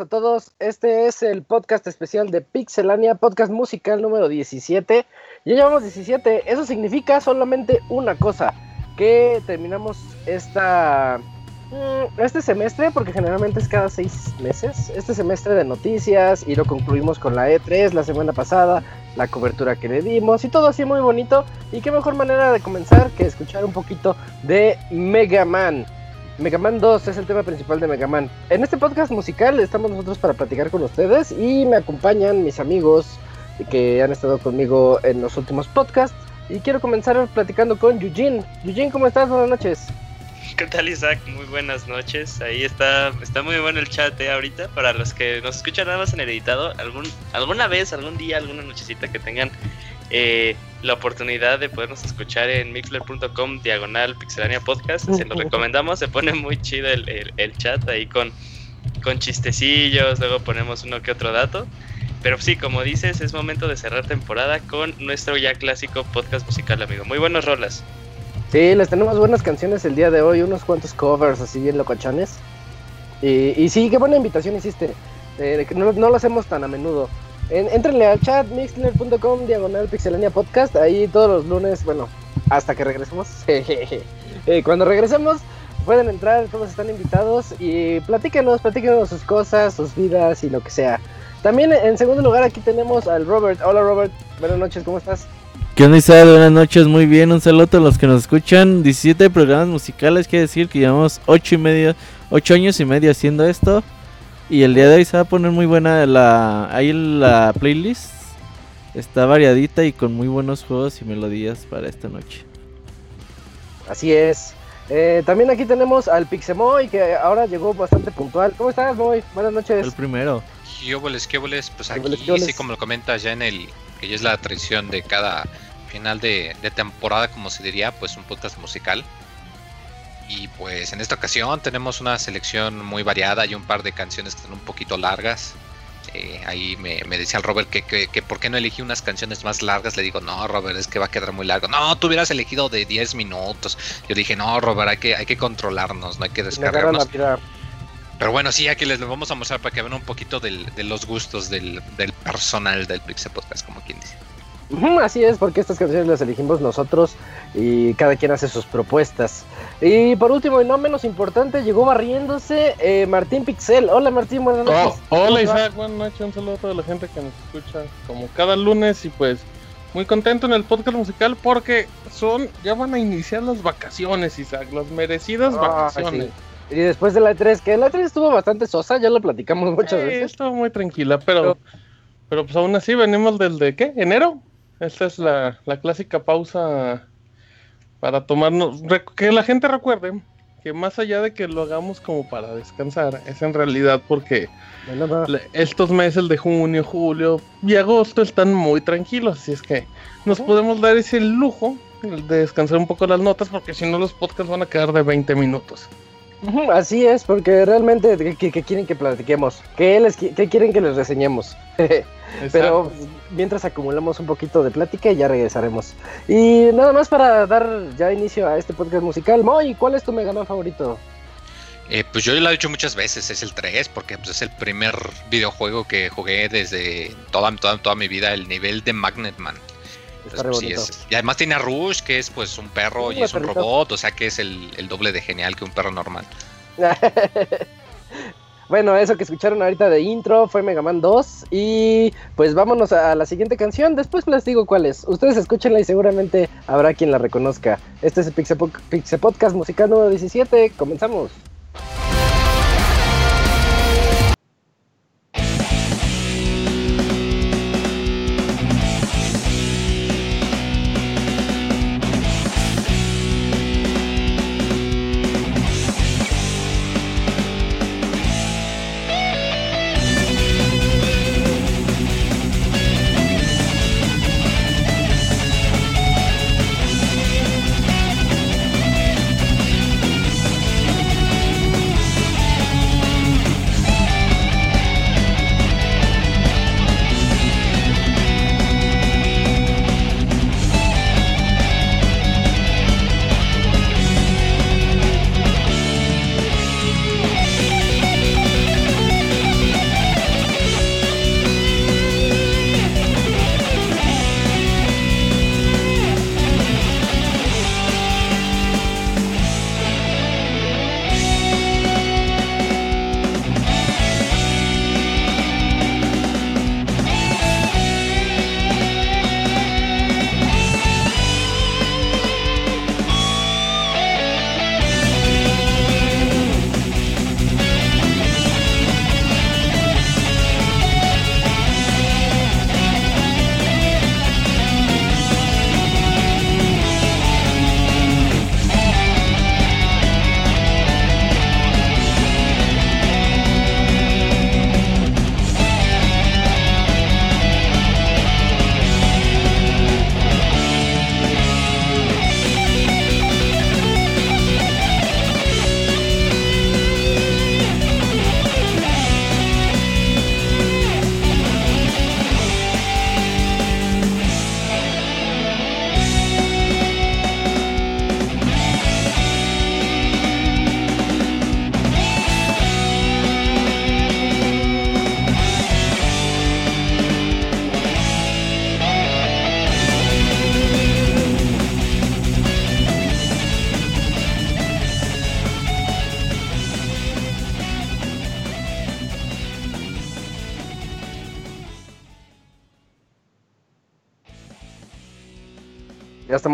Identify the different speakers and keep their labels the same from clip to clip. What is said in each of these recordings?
Speaker 1: a todos. Este es el podcast especial de Pixelania, podcast musical número 17. Ya llevamos 17. Eso significa solamente una cosa, que terminamos esta mm, este semestre, porque generalmente es cada seis meses, este semestre de noticias y lo concluimos con la E3 la semana pasada, la cobertura que le dimos y todo así muy bonito. Y qué mejor manera de comenzar que escuchar un poquito de Mega Man. Mega Man 2 es el tema principal de Mega Man. En este podcast musical estamos nosotros para platicar con ustedes y me acompañan mis amigos que han estado conmigo en los últimos podcasts. Y quiero comenzar platicando con Eugene. Eugene, ¿cómo estás? Buenas noches.
Speaker 2: ¿Qué tal Isaac? Muy buenas noches. Ahí está, está muy bueno el chat eh, ahorita. Para los que nos escuchan nada más en el editado, algún, alguna vez, algún día, alguna nochecita que tengan eh, la oportunidad de podernos escuchar en mixler.com diagonal pixelania podcast. Se lo recomendamos, se pone muy chido el, el, chat ahí con, con chistecillos, luego ponemos uno que otro dato. Pero sí, como dices, es momento de cerrar temporada con nuestro ya clásico podcast musical, amigo. Muy buenas rolas.
Speaker 1: Sí, les tenemos buenas canciones el día de hoy, unos cuantos covers así bien locochones. Y, y sí, qué buena invitación hiciste. Eh, no, no lo hacemos tan a menudo. En, entrenle al chat mixler.com diagonal pixelania podcast. Ahí todos los lunes, bueno, hasta que regresemos. Eh, cuando regresemos, pueden entrar, todos están invitados y platíquenos, platíquenos sus cosas, sus vidas y lo que sea. También en segundo lugar aquí tenemos al Robert. Hola Robert, buenas noches, ¿cómo estás?
Speaker 3: ¿Qué onda Isabel? Buenas noches, muy bien, un saludo a los que nos escuchan. 17 programas musicales, quiere decir que llevamos 8 y medio, 8 años y medio haciendo esto. Y el día de hoy se va a poner muy buena la ahí la playlist. Está variadita y con muy buenos juegos y melodías para esta noche.
Speaker 1: Así es. Eh, también aquí tenemos al Pixemoy que ahora llegó bastante puntual. ¿Cómo estás, Moy? Buenas noches.
Speaker 3: El primero.
Speaker 4: ¿Qué boles, qué boles? Pues aquí, sí, como lo comentas ya en el, que ya es la tradición de cada final de, de temporada, como se diría, pues un podcast musical. Y pues en esta ocasión tenemos una selección muy variada y un par de canciones que están un poquito largas. Eh, ahí me, decía el Robert que, que, por qué no elegí unas canciones más largas. Le digo, no, Robert, es que va a quedar muy largo. No, tú hubieras elegido de 10 minutos. Yo dije, no, Robert, hay que, hay que controlarnos, no hay que descargarnos. Pero bueno, sí, aquí les lo vamos a mostrar para que vean un poquito de los gustos del, del personal del Pixel Podcast, como quien dice.
Speaker 1: Así es, porque estas canciones las elegimos nosotros y cada quien hace sus propuestas. Y por último y no menos importante, llegó barriéndose eh, Martín Pixel. Hola Martín, buenas oh, noches.
Speaker 5: hola Isaac, buenas noches, un saludo a toda la gente que nos escucha como cada lunes y pues muy contento en el podcast musical porque son, ya van a iniciar las vacaciones Isaac, las merecidas ah, vacaciones.
Speaker 1: Y después de la E3, que la E3 estuvo bastante sosa, ya lo platicamos muchas veces.
Speaker 5: Estuvo muy tranquila, pero, pero, pues aún así venimos del de qué, enero. Esta es la, la clásica pausa para tomarnos, que la gente recuerde que más allá de que lo hagamos como para descansar, es en realidad porque estos meses de junio, julio y agosto están muy tranquilos, así es que nos podemos dar ese lujo de descansar un poco las notas porque si no los podcasts van a quedar de 20 minutos.
Speaker 1: Así es, porque realmente, ¿qué, quieren que platiquemos? ¿Qué, les, ¿Qué quieren que les reseñemos? Pero mientras acumulamos un poquito de plática y ya regresaremos. Y nada más para dar ya inicio a este podcast musical. Moy, ¿cuál es tu Mega Man favorito?
Speaker 4: Eh, pues yo lo he dicho muchas veces, es el 3, porque pues, es el primer videojuego que jugué desde toda, toda, toda mi vida, el nivel de Magnet Man. Pues, y además tiene a Rush, que es pues un perro y es un robot, o sea que es el, doble de genial que un perro normal.
Speaker 1: bueno, eso que escucharon ahorita de intro fue Mega Man 2 y pues vámonos a la siguiente canción, después les digo cuál es. Ustedes escúchenla y seguramente habrá quien la reconozca. Este es el Pixel Podcast musical número 17, comenzamos.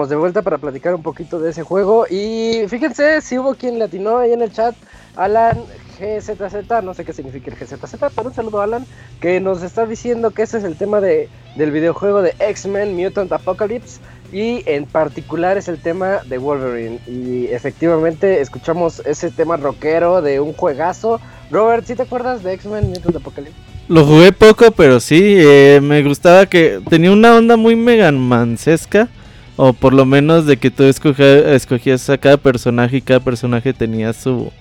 Speaker 1: De vuelta para platicar un poquito de ese juego. Y fíjense si hubo quien le atinó ahí en el chat. Alan GZZ, no sé qué significa el GZZ, pero un saludo a Alan, que nos está diciendo que ese es el tema de, del videojuego de X-Men Mutant Apocalypse. Y en particular es el tema de Wolverine. Y efectivamente escuchamos ese tema rockero de un juegazo. Robert, ¿sí te acuerdas de X-Men Mutant Apocalypse?
Speaker 3: Lo jugué poco, pero sí, eh, me gustaba que tenía una onda muy Mansesca O por lo menos de que tú escogías, a cada personaje y cada personaje tenía su,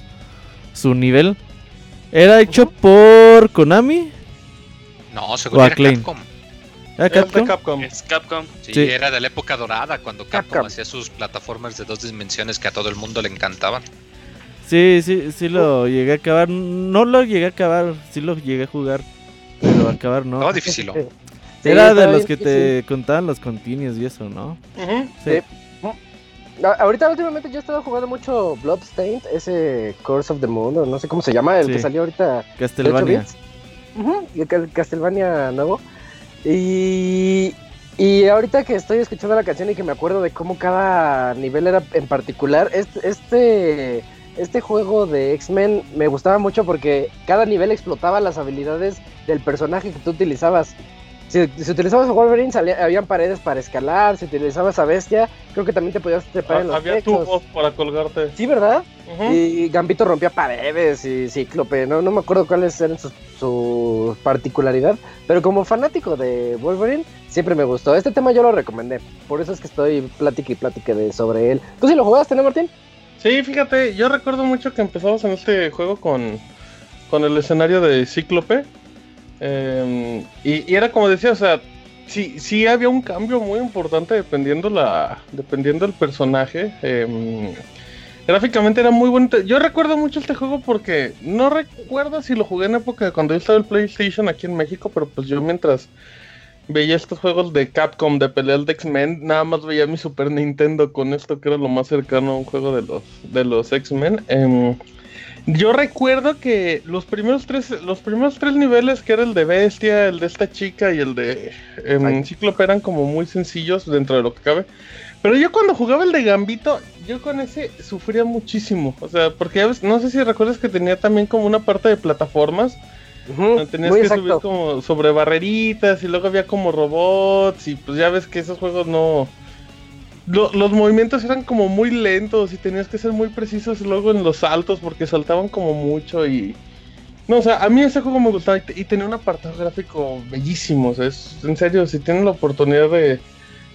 Speaker 3: su nivel. ¿Era hecho por Konami?
Speaker 4: No, seguro era Capcom.
Speaker 3: ¿Era Capcom?
Speaker 2: Capcom. Es Capcom.
Speaker 4: Sí, era de la época dorada cuando Capcom, hacía sus plataformas de dos dimensiones que a todo el mundo le encantaban.
Speaker 3: Sí, sí, sí lo llegué a acabar. No lo llegué a acabar, sí lo llegué a jugar. Pero acabar no.
Speaker 4: No, difícil.
Speaker 3: Era de los que te contaban los continuos y eso, ¿no?
Speaker 1: sí. Ahorita últimamente yo he estado jugando mucho Bloodstained, ese Course of the Moon, no sé cómo se llama, el que salió ahorita.
Speaker 3: Castlevania.
Speaker 1: Uh Castlevania nuevo. Y, y ahorita que estoy escuchando la canción y que me acuerdo de cómo cada nivel era en particular, este, este, este juego de X-Men me gustaba mucho porque cada nivel explotaba las habilidades del personaje que tú utilizabas. Si, utilizabas a Wolverine, salía, habían paredes para escalar. Si utilizabas a Bestia, creo que también te podías trepar en los
Speaker 5: Había tubos para colgarte.
Speaker 1: Sí, ¿verdad? Y Gambito rompía paredes y Cíclope. No, no me acuerdo cuáles eran sus, su particularidad. Pero como fanático de Wolverine, siempre me gustó. Este tema yo lo recomendé. Por eso es que estoy plática y plática de, sobre él. ¿Tú sí lo jugaste, no, Martín?
Speaker 5: Sí, fíjate, yo recuerdo mucho que empezamos en este juego con, con el escenario de Cíclope Em, y, era como decía, o sea, sí, sí había un cambio muy importante dependiendo la dependiendo del personaje. Em, gráficamente era muy bonito. Yo recuerdo mucho este juego porque no recuerdo si lo jugué en época de cuando yo estaba en PlayStation aquí en México, pero pues yo mientras veía estos juegos de Capcom de peleas de X-Men, nada más veía mi Super Nintendo con esto que era lo más cercano a un juego de los de los X-Men. Em, yo recuerdo que los primeros tres, los primeros tres niveles, que era el de Bestia, el de esta chica y el de eh, Cíclope, eran como muy sencillos dentro de lo que cabe. Pero yo cuando jugaba el de Gambito, yo con ese sufría muchísimo. O sea, porque ya ves, no sé si recuerdas que tenía también como una parte de plataformas. Tenías que subir como sobre barreritas y luego había como robots y pues ya ves que esos juegos no los movimientos eran como muy lentos y tenías que ser muy precisos luego en los saltos porque saltaban como mucho y... No, o sea, a mí ese juego me gustaba y, tenía un apartado gráfico bellísimo. O sea, es, en serio, si tienen la oportunidad de,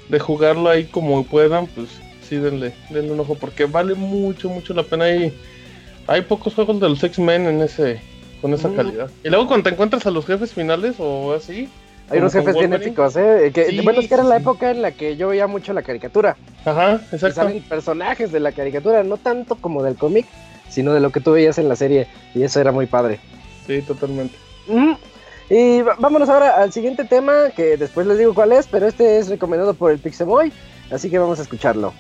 Speaker 5: de jugarlo ahí como puedan, pues sí, denle, denle un ojo porque vale mucho, mucho la pena. Y hay pocos juegos de los X-Men en ese, con esa calidad. Y luego cuando te encuentras a los jefes finales o así,
Speaker 1: hay unos jefes bien épicos, ¿eh? ¿eh? Que, sí, bueno, es que era la época en la que yo veía mucho la caricatura.
Speaker 5: Ajá, exacto. Y
Speaker 1: salen personajes de la caricatura, no tanto como del cómic, sino de lo que tú veías en la serie. Y eso era muy padre.
Speaker 5: Sí, totalmente.
Speaker 1: Y vámonos ahora al siguiente tema, que después les digo cuál es, pero este es recomendado por el Pixemoy, así que vamos a escucharlo.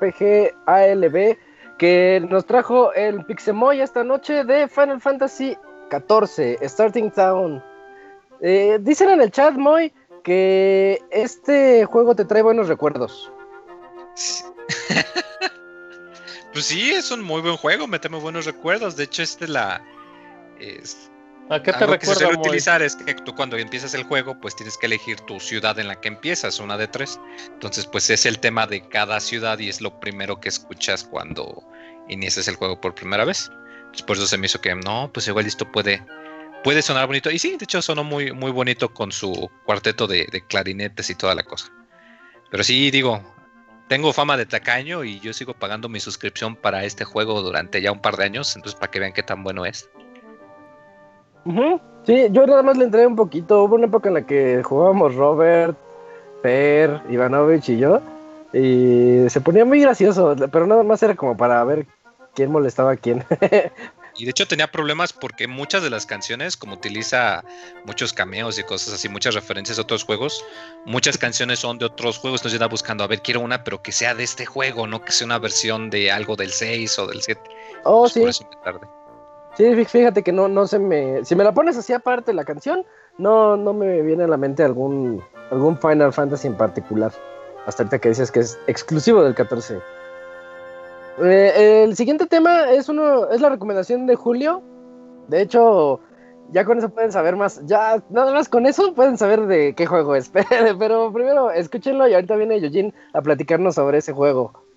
Speaker 1: MMORPG ALB que nos trajo el Pixemoy esta noche de Final Fantasy XIV, Starting Town. Eh, dicen en el chat, Moy, que este juego te trae buenos recuerdos.
Speaker 4: pues sí, es un muy buen juego, me trae buenos recuerdos. De hecho, este la...
Speaker 5: ¿A qué te recuerda?
Speaker 4: que se suele utilizar es que tú cuando empiezas el juego, pues tienes que elegir tu ciudad en la que empiezas, una de tres. Entonces, pues es el tema de cada ciudad y es lo primero que escuchas cuando inicias el juego por primera vez. Pues por eso se me hizo que no, pues igual esto puede, puede sonar bonito. Y sí, de hecho sonó muy, muy bonito con su cuarteto de, de clarinetes y toda la cosa. Pero sí, digo, tengo fama de tacaño y yo sigo pagando mi suscripción para este juego durante ya un par de años, entonces para que vean qué tan bueno es.
Speaker 1: Sí, yo nada más le entré un poquito. Hubo una época en la que jugábamos Robert, Per, Ivanovich y yo. Y se ponía muy gracioso, pero nada más era como para ver quién molestaba a quién.
Speaker 4: y de hecho tenía problemas porque muchas de las canciones, como utiliza muchos cameos y cosas así, muchas referencias a otros juegos, muchas canciones son de otros juegos, entonces yo buscando, a ver, quiero una, pero que sea de este juego, no que sea una versión de algo del 6 o del 7.
Speaker 1: Oh, sí. Por eso me tardé. Sí, fíjate que no, no se me. Si me la pones así aparte la canción, no, no me viene a la mente algún, algún Final Fantasy en particular. Hasta ahorita que dices que es exclusivo del 14. Eh, el siguiente tema es uno, es la recomendación de Julio. De hecho, ya con eso pueden saber más. Ya, nada más con eso pueden saber de qué juego es. Pero primero escúchenlo y ahorita viene Yojin a platicarnos sobre ese juego.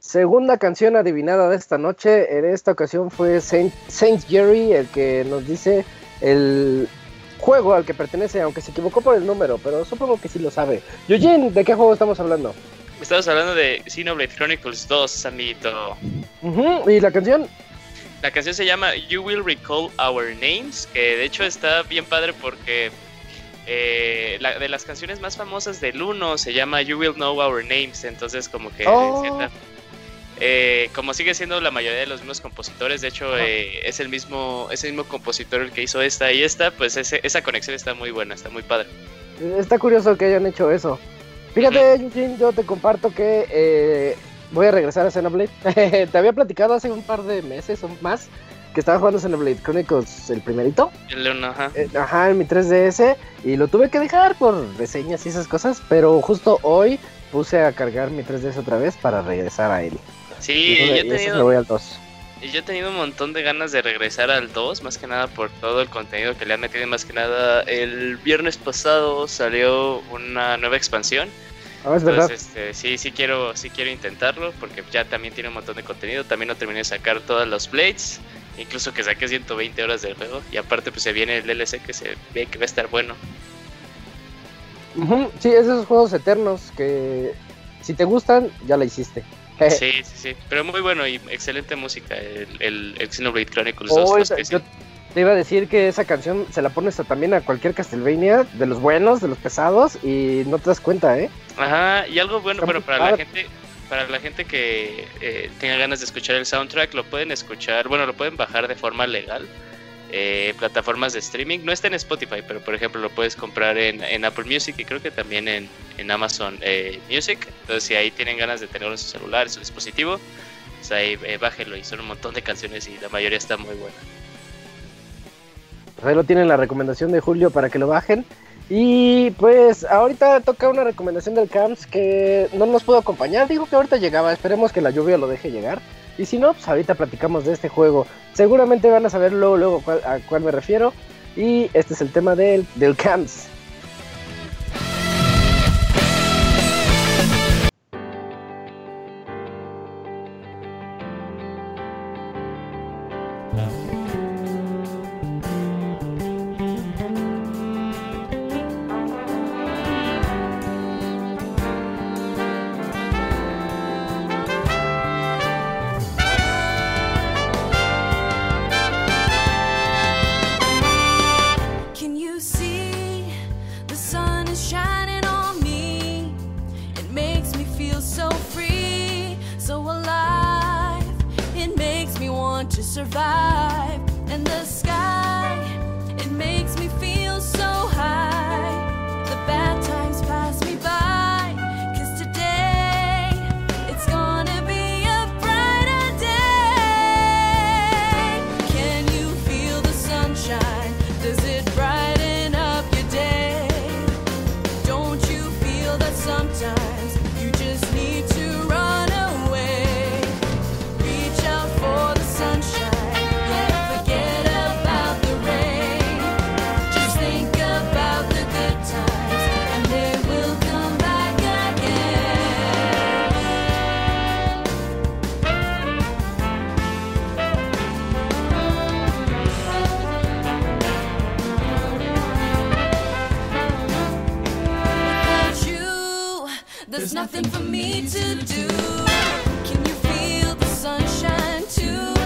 Speaker 1: Segunda canción adivinada de esta noche. En esta ocasión fue Saint, Saint Jerry el que nos dice el juego al que pertenece, aunque se equivocó por el número, pero supongo que sí lo sabe. Eugene, ¿de qué juego estamos hablando?
Speaker 2: Estamos hablando de Xenoblade Chronicles 2, amiguito.
Speaker 1: ¿Y la canción?
Speaker 2: La canción se llama You Will Recall Our Names, que de hecho está bien padre porque eh, la, de las canciones más famosas del 1 se llama You Will Know Our Names, entonces como que... Oh. Eh, como sigue siendo la mayoría de los mismos compositores, de hecho eh, es el mismo es el mismo compositor el que hizo esta y esta, pues esa conexión está muy buena, está muy padre.
Speaker 1: Está curioso que hayan hecho eso. Fíjate, yo te comparto que eh, voy a regresar a Xenoblade. te había platicado hace un par de meses o más que estaba jugando Xenoblade Chronicles el primerito.
Speaker 2: El ajá.
Speaker 1: ajá, en mi 3DS y lo tuve que dejar por reseñas y esas cosas, pero justo hoy puse a cargar mi 3DS otra vez para regresar a él.
Speaker 2: Sí, yo he tenido. Yo he tenido un montón de ganas de regresar al 2, más que nada por todo el contenido que le han metido. Más que nada, el viernes pasado salió una nueva expansión.
Speaker 1: Ah, es verdad.
Speaker 2: Este, sí, sí quiero, sí quiero intentarlo porque ya también tiene un montón de contenido. También no terminé de sacar todas los blades, incluso que saqué 120 horas del juego. Y aparte, pues se viene el DLC que se ve que va a estar bueno.
Speaker 1: Sí, esos juegos eternos que si te gustan, ya la hiciste.
Speaker 2: Sí, sí, sí. Pero muy bueno y excelente música el, el, Xenoblade Chronicles 2.
Speaker 1: yo te iba a decir que esa canción se la pones también a cualquier Castlevania, de los buenos, de los pesados, y no te das cuenta, ¿eh?
Speaker 2: Ajá, y algo bueno, pero para la gente para la gente que eh, tenga ganas de escuchar el soundtrack, lo pueden escuchar, bueno, lo pueden bajar de forma legal eh, plataformas de streaming. No está en Spotify, pero por ejemplo lo puedes comprar en, Apple Music y creo que también en, Amazon eh, Music. Entonces si ahí tienen ganas de tenerlo en su celular, en su dispositivo, pues ahí eh, bájenlo y son un montón de canciones y la mayoría está muy buena.
Speaker 1: Pues ahí lo tienen la recomendación de Julio para que lo bajen. Y pues ahorita toca una recomendación del Camps que no nos pudo acompañar. Dijo que ahorita llegaba, esperemos que la lluvia lo deje llegar. Y si no, pues ahorita platicamos de este juego. Seguramente van a saber luego, luego a cuál me refiero. Y este es el tema del, del camps.
Speaker 6: there's nothing for me to do. Can you feel the sunshine too?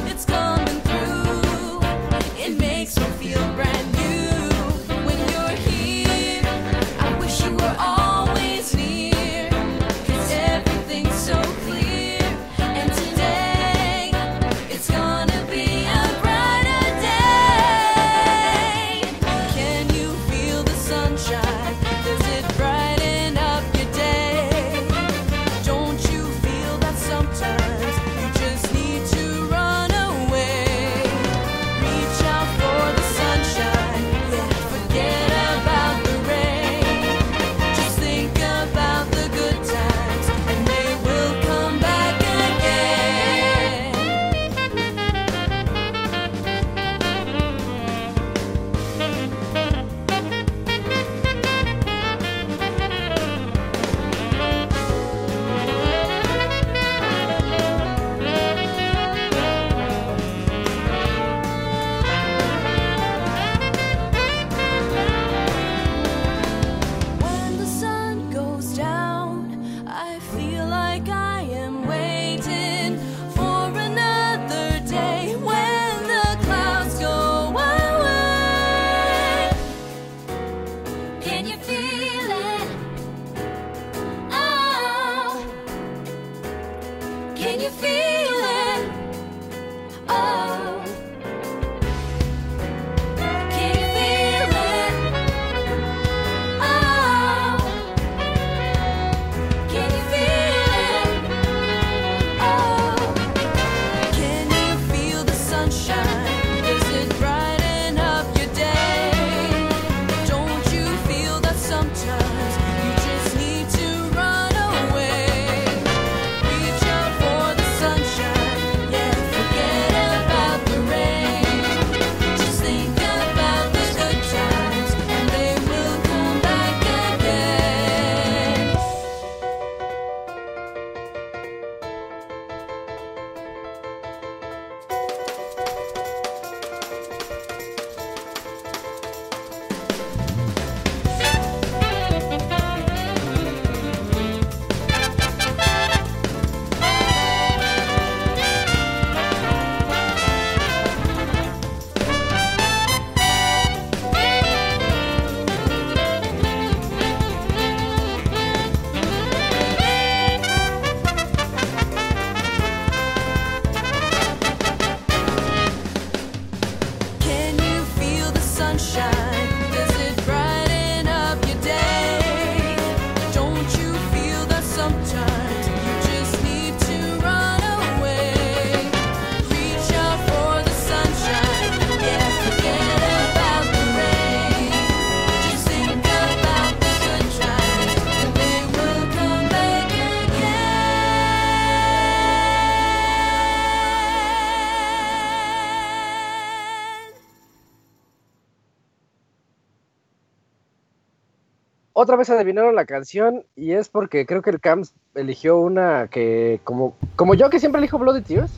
Speaker 1: Otra vez adivinaron la canción y es porque creo que el Camps eligió una que, como, como yo que siempre elijo Bloody Tears,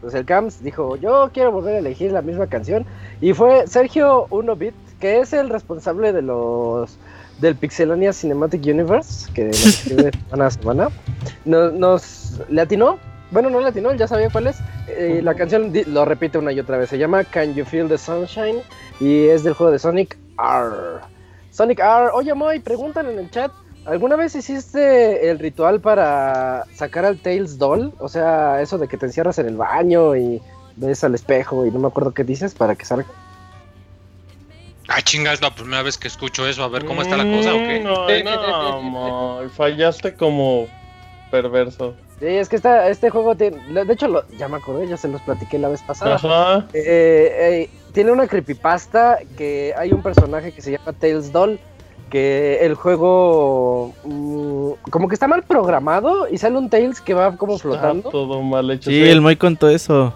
Speaker 1: pues el Camps dijo, yo quiero volver a elegir la misma canción. Y fue Sergio Unobit, que es el responsable de los del Pixelania Cinematic Universe, que nos escribe semana a semana. Nos, nos le atinó, bueno, no le atinó, ya sabía cuál es. Eh, la canción lo repite una y otra vez, se llama Can You Feel the Sunshine y es del juego de Sonic R. Sonic R. Oye, Moy, preguntan en el chat. ¿Alguna vez hiciste el ritual para sacar al Tails Doll? O sea, eso de que te encierras en el baño y ves al espejo y no me acuerdo qué dices para que salga.
Speaker 4: Ah, chingas, la primera vez que escucho eso, a ver cómo está la cosa o qué.
Speaker 5: Mm, no, no, fallaste como perverso.
Speaker 1: Sí, es que esta, este juego tiene. De hecho, ya me acordé, ya se los platiqué la vez pasada. Ajá. Eh, eh, tiene una creepypasta que hay un personaje que se llama Tails Doll. Que el juego. Mm, como que está mal programado y sale un Tails que va como flotando.
Speaker 5: todo mal hecho.
Speaker 3: Sí, el Moy contó eso.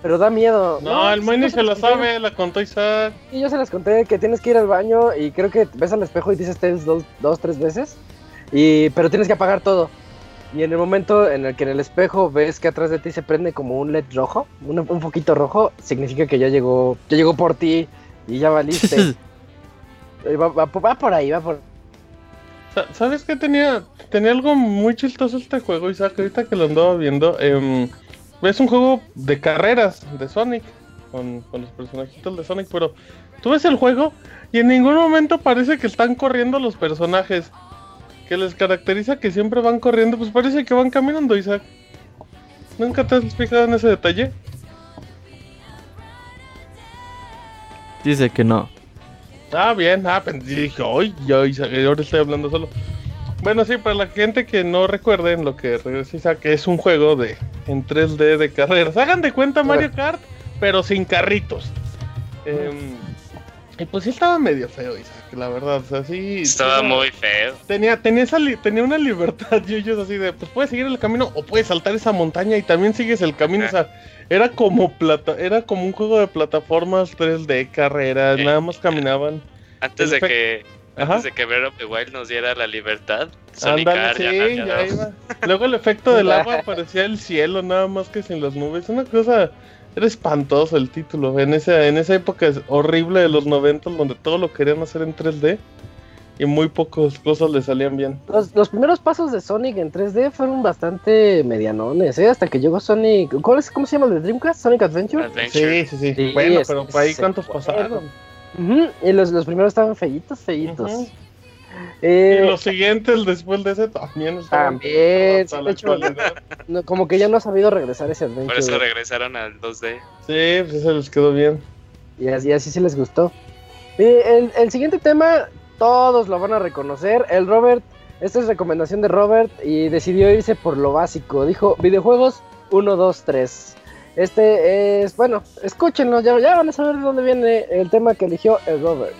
Speaker 1: Pero da miedo.
Speaker 5: No, el Moy ni se lo sabe, la contó Isaac.
Speaker 1: Y yo se las conté que tienes que ir al baño y creo que ves al espejo y dices Tails dos, dos tres veces. Y, pero tienes que apagar todo. Y en el momento en el que en el espejo ves que atrás de ti se prende como un LED rojo, un, un poquito rojo, significa que ya llegó, ya llegó por ti y ya valiste. va, va, por ahí, va por
Speaker 5: ¿Sabes qué tenía? Tenía algo muy chistoso este juego, Isaac, ahorita que lo andaba viendo. Eh, es un juego de carreras de Sonic, con, con los personajitos de Sonic, pero tú ves el juego y en ningún momento parece que están corriendo los personajes que les caracteriza que siempre van corriendo, pues parece que van caminando, Isaac. ¿Nunca te has fijado en ese detalle?
Speaker 3: Dice que no.
Speaker 5: Ah, bien, ah, dije, hoy yo Isaac, ahora estoy hablando solo. Bueno, sí, para la gente que no recuerden lo que regresa Isaac, es un juego de en 3D de carreras. Hagan de cuenta Mario Kart, pero sin carritos. Eh, y pues sí estaba medio feo, Isaac, la verdad, o sea, sí...
Speaker 2: Estaba muy feo.
Speaker 5: Tenía, tenía, esa tenía una libertad, yo, así de, pues puedes seguir el camino o puedes saltar esa montaña y también sigues el camino, o sea, era como plata, era como un juego de plataformas 3D, carreras, nada más caminaban.
Speaker 2: Antes de que... Antes de que Breath of the Wild nos diera la libertad, Sonic
Speaker 5: Andale, sí, ya, iba. Luego el efecto del agua parecía el cielo, nada más que sin las nubes. Una cosa era espantoso el título. En esa, en esa época horrible de los 90 donde todo lo querían hacer en 3D y muy pocas cosas le salían bien.
Speaker 1: Los, primeros pasos de Sonic en 3D fueron bastante medianones, ¿eh? Hasta que llegó Sonic. ¿Cuál es, ¿Cómo se llama el de Dreamcast? ¿Sonic Adventure?
Speaker 5: Sí, sí, sí, bueno, pero por ahí cuántos pasaron.
Speaker 1: Y los, los primeros estaban feitos, feitos.
Speaker 5: Eh, y los siguientes después de ese también.
Speaker 1: También. como que ya no ha sabido regresar ese
Speaker 2: adventure. Por eso regresaron al 2D.
Speaker 5: Sí, pues se les quedó bien.
Speaker 1: Y así, así se les gustó. el, el siguiente tema, todos lo van a reconocer. El Robert, esta es recomendación de Robert y decidió irse por lo básico. Dijo, videojuegos 1, 2, 3. Este es, bueno, escúchenlo, ya, ya van a saber de dónde viene el tema que eligió el Robert.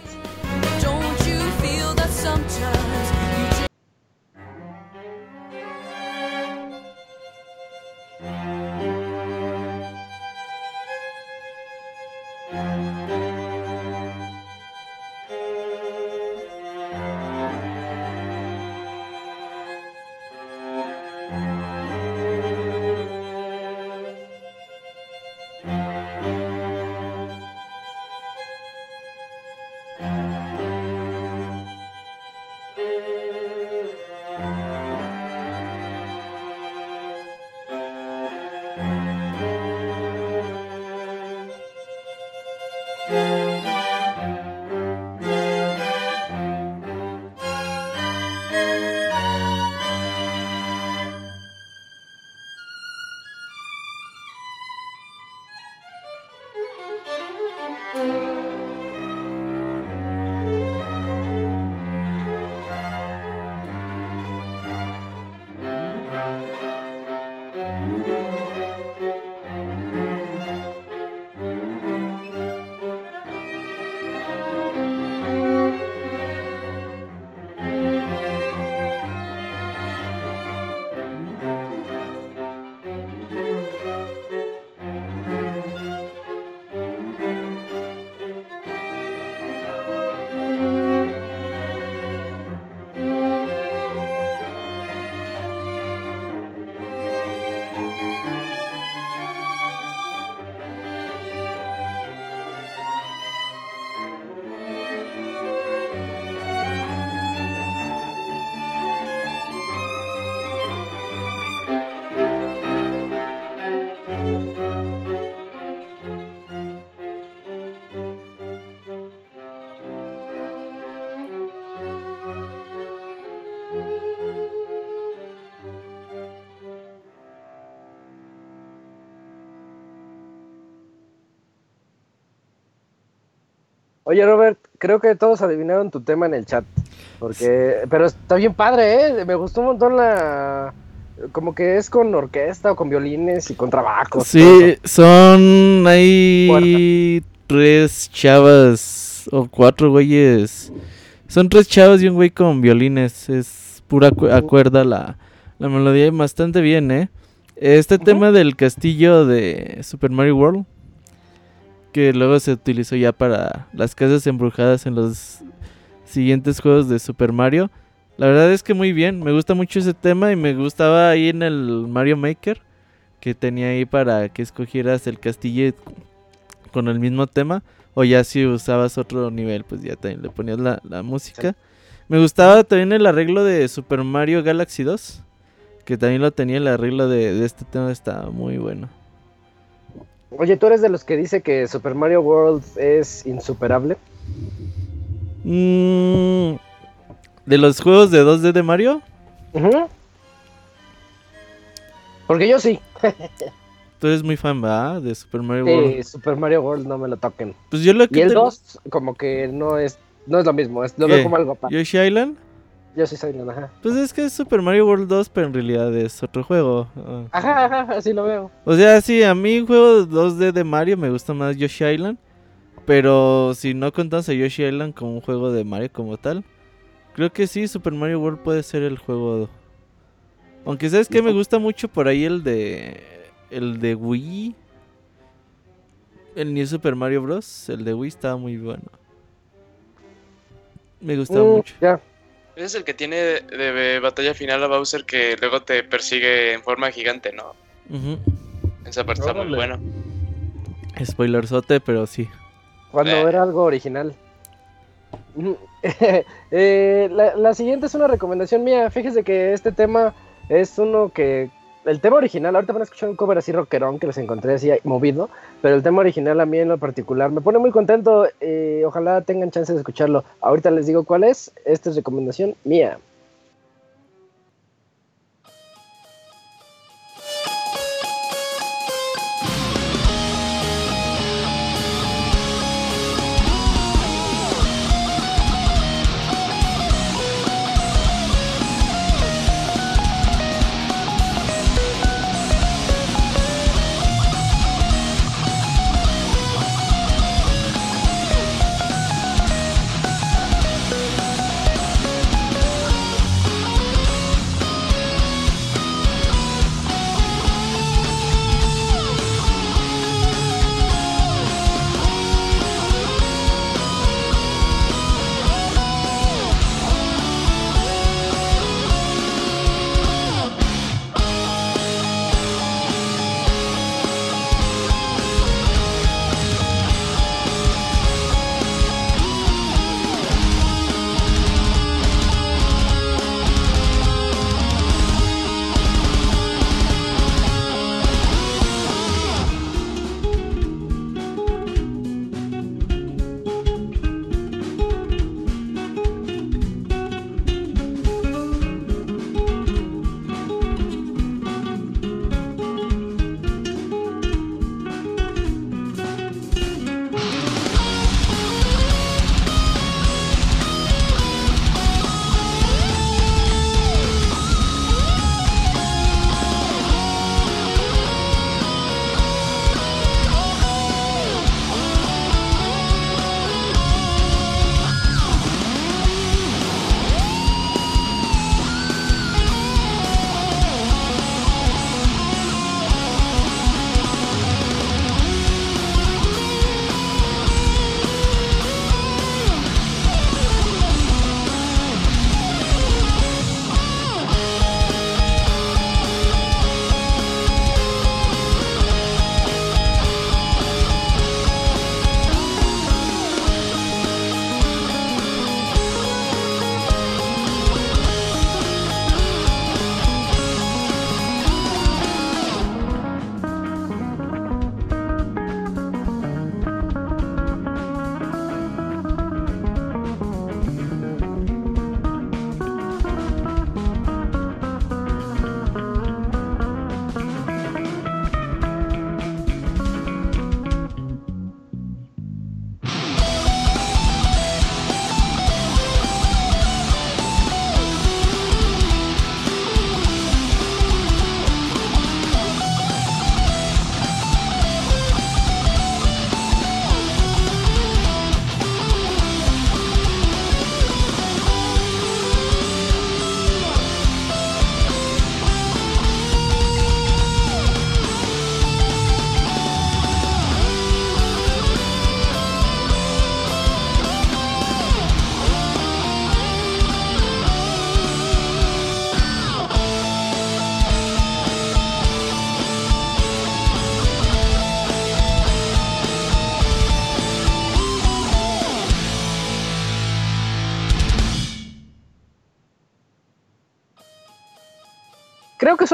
Speaker 1: Oye, Robert, creo que todos adivinaron tu tema en el chat. Porque, pero está bien padre, ¿eh? Me gustó un montón la. Como que es con orquesta o con violines y con trabajos.
Speaker 3: Sí, son. Hay tres chavas o cuatro güeyes. Son tres chavas y un güey con violines. Es pura acuerda la, la melodía y bastante bien, ¿eh? Este tema del castillo de Super Mario World que luego se utilizó ya para las casas embrujadas en los siguientes juegos de Super Mario. La verdad es que muy bien, me gusta mucho ese tema y me gustaba ahí en el Mario Maker que tenía ahí para que escogieras el castillo con el mismo tema o ya si usabas otro nivel pues ya también le ponías la, música. Me gustaba también el arreglo de Super Mario Galaxy 2 que también lo tenía el arreglo de, de este tema, estaba muy bueno.
Speaker 1: Oye, ¿tú eres de los que dice que Super Mario World es insuperable?
Speaker 3: Mm, ¿De los juegos de 2D de Mario?
Speaker 1: Porque yo sí.
Speaker 3: Tú eres muy fan, ¿verdad? De Super Mario World.
Speaker 1: Sí, Super Mario World no me lo toquen.
Speaker 3: Pues yo lo
Speaker 1: que y el 2 como que no es no es lo mismo, es, lo veo como algo
Speaker 3: aparte. ¿Yoshi Island?
Speaker 1: Yo sí soy ajá.
Speaker 3: Pues es que es Super Mario World 2, pero en realidad es otro juego.
Speaker 1: Ajá, ajá, así lo veo.
Speaker 3: O sea, sí, a mí juego 2D de Mario me gusta más Yoshi Island. Pero si no contamos a Yoshi Island como un juego de Mario como tal, creo que sí, Super Mario World puede ser el juego. Aunque sabes que me gusta mucho por ahí el de. El de Wii. El New Super Mario Bros. El de Wii estaba muy bueno. Me gusta mm, mucho.
Speaker 2: Ya. Ese es el que tiene de, batalla final a Bowser que luego te persigue en forma gigante, ¿no? Esa parte está muy buena.
Speaker 3: Spoilerzote, pero sí.
Speaker 1: Cuando eh. era algo original. Eh, la, siguiente es una recomendación mía. Fíjese que este tema es uno que el tema original, ahorita van a escuchar un cover así rockerón que les encontré así movido, pero el tema original a mí en lo particular me pone muy contento. Eh, ojalá tengan chance de escucharlo. Ahorita les digo cuál es. Esta es recomendación mía.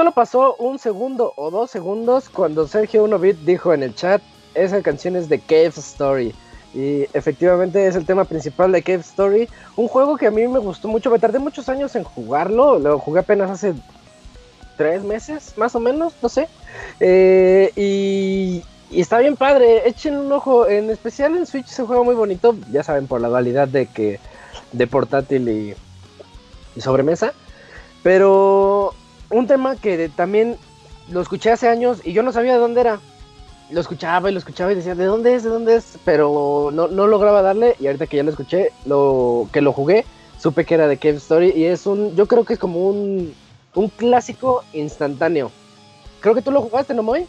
Speaker 1: Solo pasó un segundo o dos segundos cuando Sergio Unovit dijo en el chat, esa canción es de Cave Story. Y efectivamente es el tema principal de Cave Story. Un juego que a mí me gustó mucho. Me tardé muchos años en jugarlo. Lo jugué apenas hace tres meses, más o menos, no sé. Eh, y, está bien padre. Echen un ojo. En especial en Switch es un juego muy bonito. Ya saben, por la dualidad de que de portátil y, y sobremesa. Pero un tema que también lo escuché hace años y yo no sabía de dónde era. Lo escuchaba y lo escuchaba y decía, ¿de dónde es? ¿De dónde es? Pero no, no lograba darle y ahorita que ya lo escuché, lo que lo jugué, supe que era de Cave Story y es un, yo creo que es como un, un clásico instantáneo. Creo que tú lo jugaste, ¿no, Moy?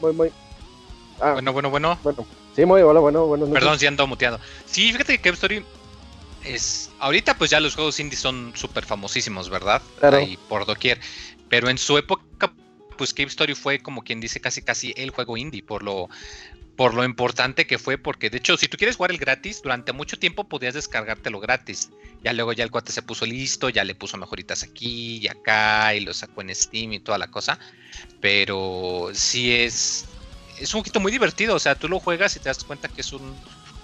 Speaker 4: Muy, muy. Ah, bueno, bueno, bueno.
Speaker 1: Bueno, sí, muy hola, bueno, bueno.
Speaker 4: Perdón, si ando muteado. Sí, fíjate que Cave Story es ahorita pues ya los juegos indie son súper famosísimos, ¿verdad?
Speaker 1: Claro.
Speaker 4: Ahí por doquier. Pero en su época, pues Cave Story fue como quien dice casi casi el juego indie por lo por lo importante que fue, porque de hecho, si tú quieres jugar el gratis, durante mucho tiempo podías descargártelo gratis. Ya luego ya el cuate se puso listo, ya le puso mejoritas aquí y acá, y lo sacó en Steam y toda la cosa. Pero sí es. Es un poquito muy divertido. O sea, tú lo juegas y te das cuenta que es un,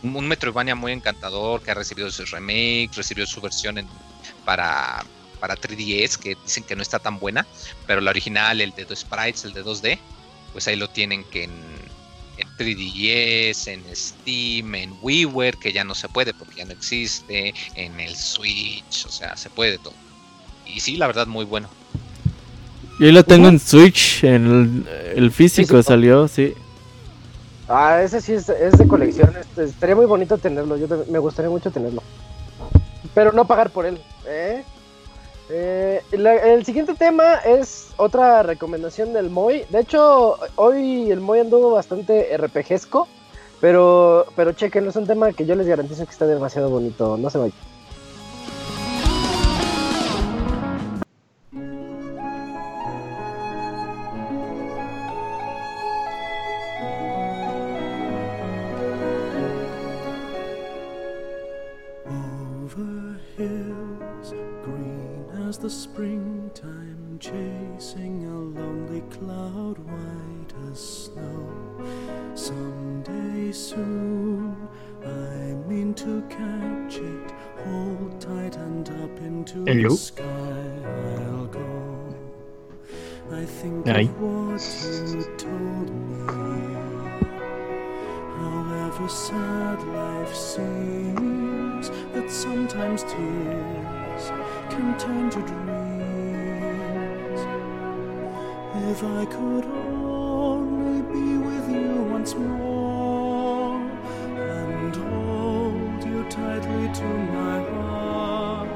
Speaker 4: un Metroidvania muy encantador, que ha recibido sus remakes, recibió su versión en, para, para 3DS, que dicen que no está tan buena, pero la original, el de dos sprites, el de 2D, pues ahí lo tienen que en, en 3DS, en Steam, en WiiWare, que ya no se puede porque ya no existe, en el Switch, o sea, se puede todo. Y sí, la verdad, muy bueno.
Speaker 3: Yo lo tengo en Switch, en el, físico, salió, sí.
Speaker 1: Ah, ese sí es, de colección. Este, estaría muy bonito tenerlo. Yo me gustaría mucho tenerlo. Pero no pagar por él. ¿eh? Eh, el siguiente tema es otra recomendación del Moy. De hecho, hoy el Moy anduvo bastante RPGesco. Pero, pero chequen, es un tema que yo les garantizo que está demasiado bonito. No se vayan.
Speaker 7: The springtime chasing a lonely cloud white as snow. Someday soon I mean to catch it, hold tight and up into Hello? the sky I'll go. I think Aye. of what you told me. However sad life seems, that sometimes tears can turn to dreams. If I could only be with you once more and hold you tightly to my heart,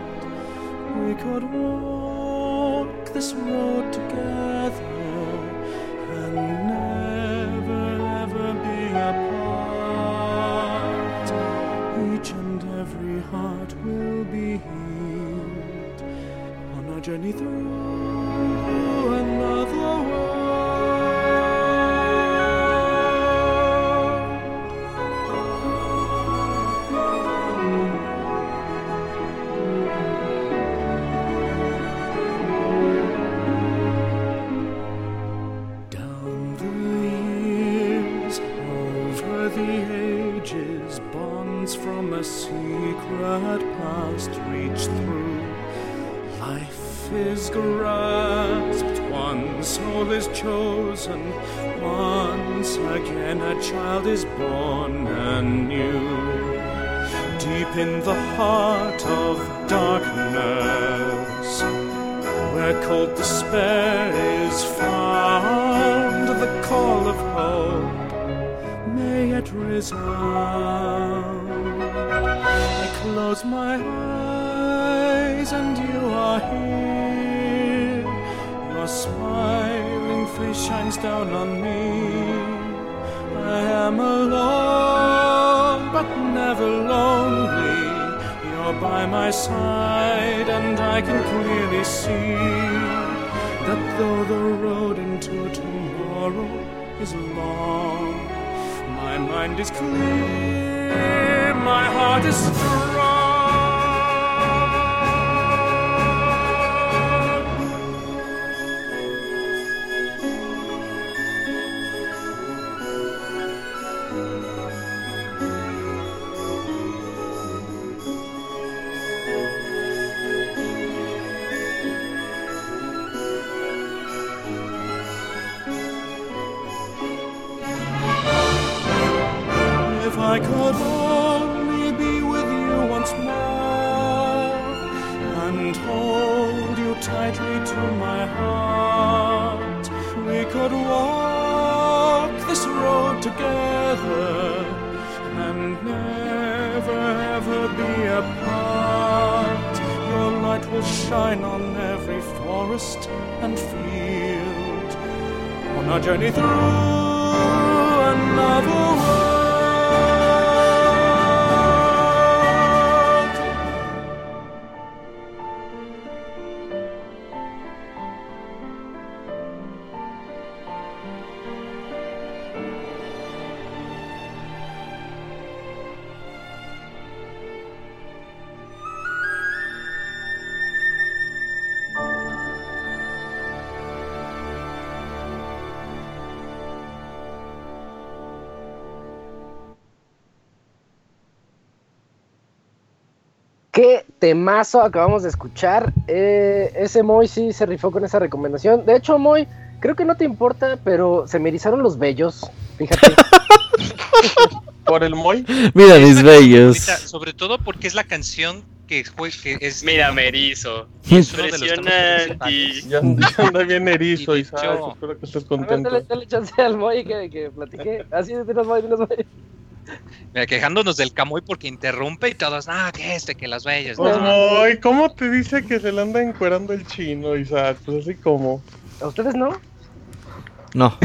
Speaker 7: we could walk this road together by my side, and I can clearly see that though the road into tomorrow is long, my mind is clear, my heart is strong.
Speaker 1: Temazo acabamos de escuchar. Eh, ese Moy sí se rifó con esa recomendación. De hecho, Moy, creo que no te importa, pero se me erizaron los bellos. Fíjate.
Speaker 5: Por el Moy.
Speaker 3: Mira mis bellos.
Speaker 4: Sobre todo porque es la canción que, que es.
Speaker 2: Mira, me erizo.
Speaker 5: Impresionante. Ya, anda bien erizo, Isaac. Espero que estés contento.
Speaker 1: Dale, dale chance al Moy que, que platiqué. Así de dinos Moy, dinos Moy.
Speaker 4: Mira, quejándonos del Camuy porque interrumpe y todos, ah, que este, que las bellas.
Speaker 5: Pues, no. ¿cómo te dice que se le anda encuerando el chino, Isaac? Pues así como.
Speaker 1: ¿A ustedes no?
Speaker 3: No.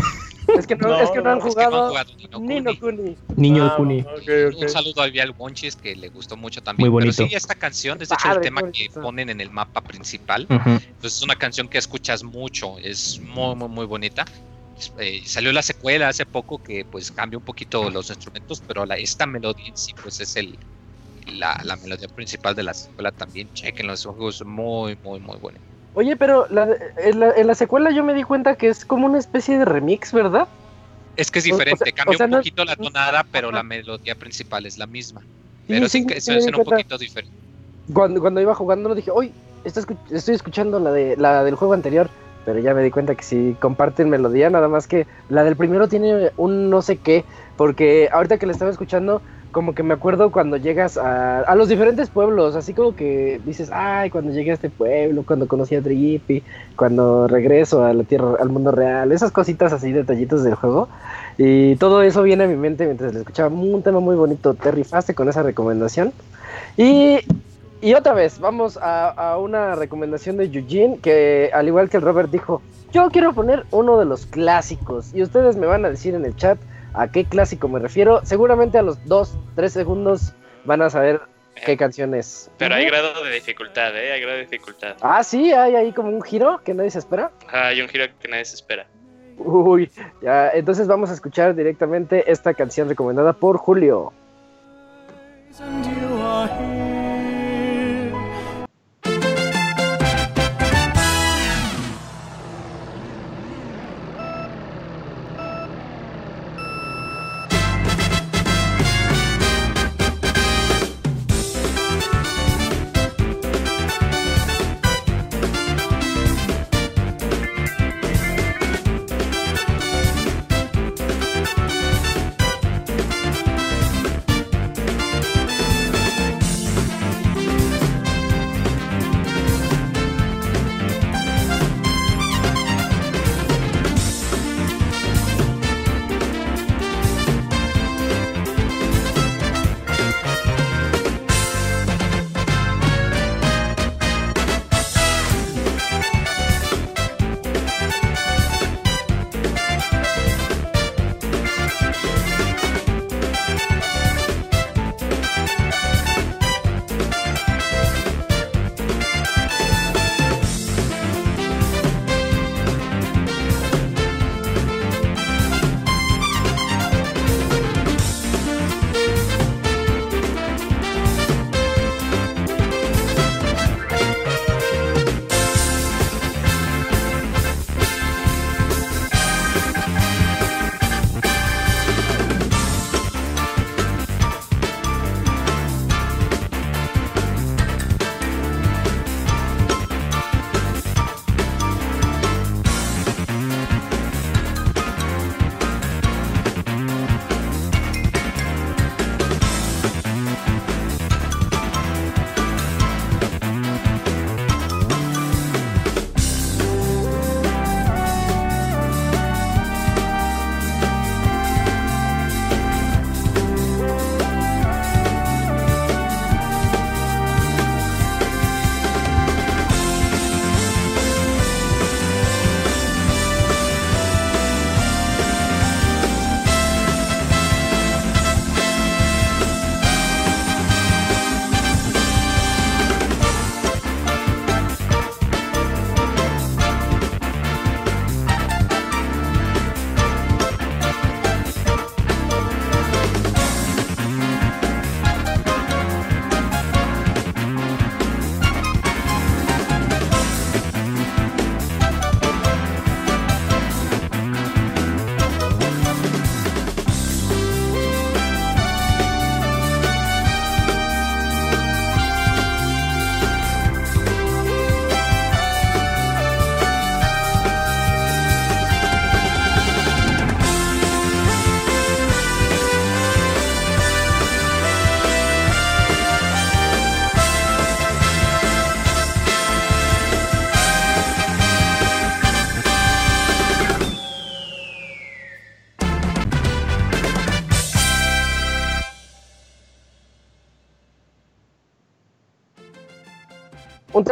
Speaker 1: Es que no, es que no han jugado, Nino
Speaker 8: Kuni. Niño Kuni.
Speaker 4: Ah, Un saludo a Vial Monchis que le gustó mucho también. Muy bonito. Pero sí, esta canción es de hecho el tema que ponen en el mapa principal. Entonces es una canción que escuchas mucho, es muy, muy, muy bonita. Eh, salió la secuela hace poco que pues cambia un poquito los instrumentos, pero la, esta melodía en sí pues es el, la, la melodía principal de la secuela también. Chequen los juegos muy, muy, muy buenos.
Speaker 1: Oye, pero en, la, secuela yo me di cuenta que es como una especie de remix, ¿verdad?
Speaker 4: Es que es diferente, cambia un poquito la tonada, pero la melodía principal es la misma. Pero sí, es, es, un poquito diferente.
Speaker 1: Cuando, cuando iba jugando dije, uy, estoy escuchando la, de, la del juego anterior, pero ya me di cuenta que sí comparten melodía, nada más que la del primero tiene un no sé qué, porque ahorita que la estaba escuchando como que me acuerdo cuando llegas a, a, los diferentes pueblos, así como que dices, ay, cuando llegué a este pueblo, cuando conocí a Trippy, cuando regreso a la tierra, al mundo real, esas cositas así, detallitos del juego. Y todo eso viene a mi mente mientras le escuchaba un tema muy bonito. Te rifaste con esa recomendación. Y, y otra vez, vamos a, a una recomendación de Eugene, que al igual que el Robert dijo, yo quiero poner uno de los clásicos. Y ustedes me van a decir en el chat ¿A qué clásico me refiero? Seguramente a los 2, 3 segundos van a saber qué canción es.
Speaker 2: Pero hay grado de dificultad, ¿eh? Hay grado de dificultad.
Speaker 1: Ah, sí, hay ahí como un giro que nadie se espera.
Speaker 2: Ah, hay un giro que nadie se espera.
Speaker 1: Uy, ya, entonces vamos a escuchar directamente esta canción recomendada por Julio.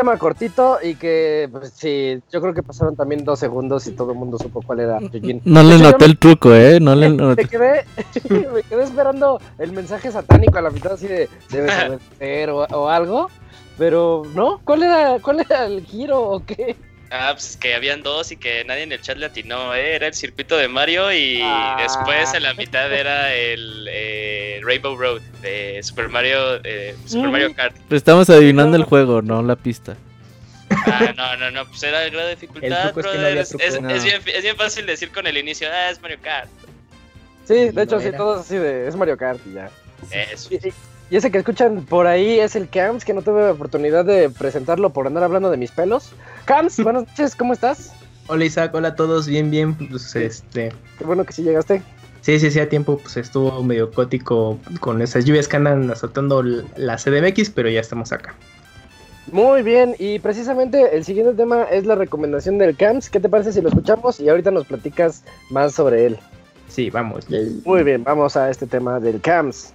Speaker 1: Tema cortito y que, pues sí, yo creo que pasaron también dos segundos y todo el mundo supo cuál era Yujin.
Speaker 3: No le noté el truco, ¿eh? No le noté.
Speaker 1: me quedé, me quedé esperando el mensaje satánico a la mitad así de debe ser o, o algo, pero no, ¿cuál era, cuál era el giro o qué?
Speaker 2: Ah, pues que habían dos y que nadie en el chat le atinó, ¿eh? Era el circuito de Mario y
Speaker 1: Ah.
Speaker 2: después en la mitad era el eh, Rainbow Road de Super Mario, eh, Super
Speaker 1: Mm.
Speaker 2: Mario Kart.
Speaker 3: Estamos adivinando el juego, no la pista.
Speaker 2: Ah, no, no, no, pues era de dificultad,
Speaker 8: truco es que no
Speaker 2: brother.
Speaker 8: había
Speaker 2: Es,
Speaker 8: truco.
Speaker 2: es-
Speaker 3: No.
Speaker 2: es bien, es bien fácil decir con el inicio, ah, es Mario Kart.
Speaker 1: Sí, de hecho
Speaker 8: no
Speaker 1: sí, todos así de, es Mario Kart y ya.
Speaker 2: Eso.
Speaker 1: Y, y- y ese que escuchan por ahí es el Cams, que no tuve oportunidad de presentarlo por andar hablando de mis pelos. Cams, buenas noches, ¿cómo estás?
Speaker 8: Hola Isaac, hola a todos, bien, bien. Pues este,
Speaker 1: Qué bueno que sí llegaste.
Speaker 8: sí, sí, sí, a tiempo, pues estuvo medio cótico con esas lluvias que andan azotando la CDMX, pero ya estamos acá.
Speaker 1: Muy bien, y precisamente el siguiente tema es la recomendación del Cams. ¿Qué te parece si lo escuchamos? Y ahorita nos platicas más sobre él.
Speaker 8: Sí, vamos.
Speaker 1: Muy bien, vamos a este tema del Cams.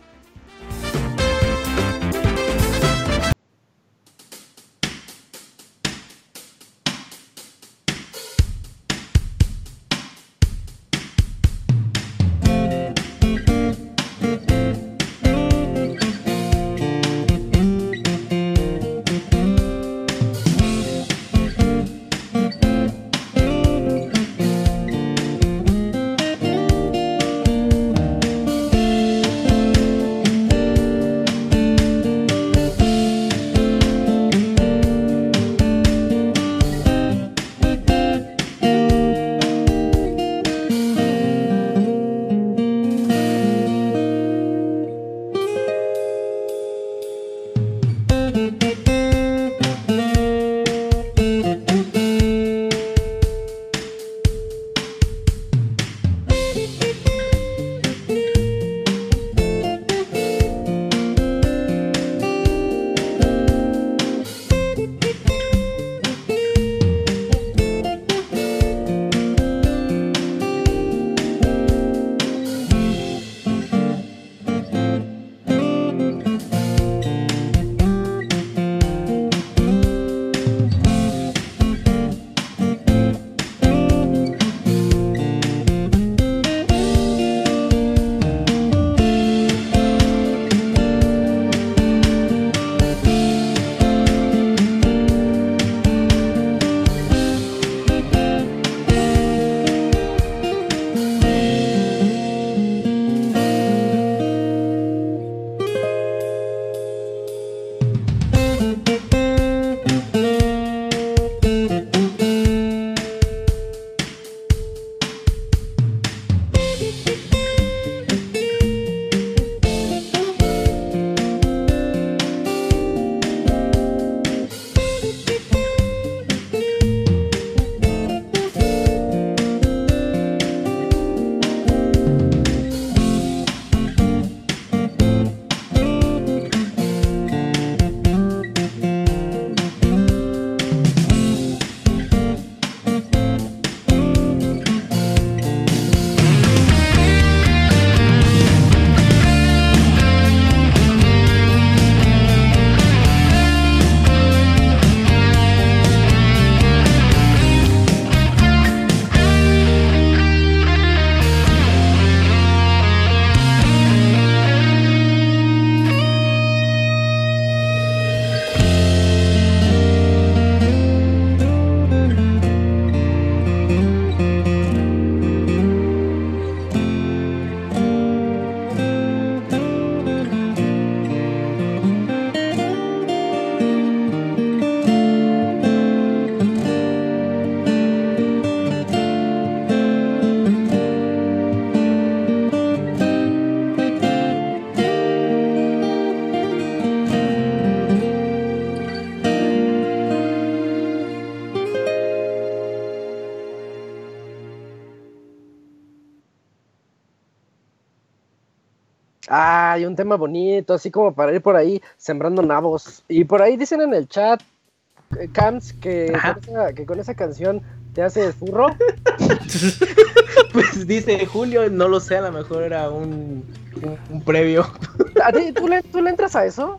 Speaker 1: Ay, un tema bonito, así como para ir por ahí sembrando nabos. Y por ahí dicen en el chat, eh, Cams, que con, esa, que con esa canción te haces furro.
Speaker 8: Pues dice Julio, no lo sé, a lo mejor era un, un, un previo.
Speaker 1: ¿A ti, tú, le, ¿Tú le entras a eso?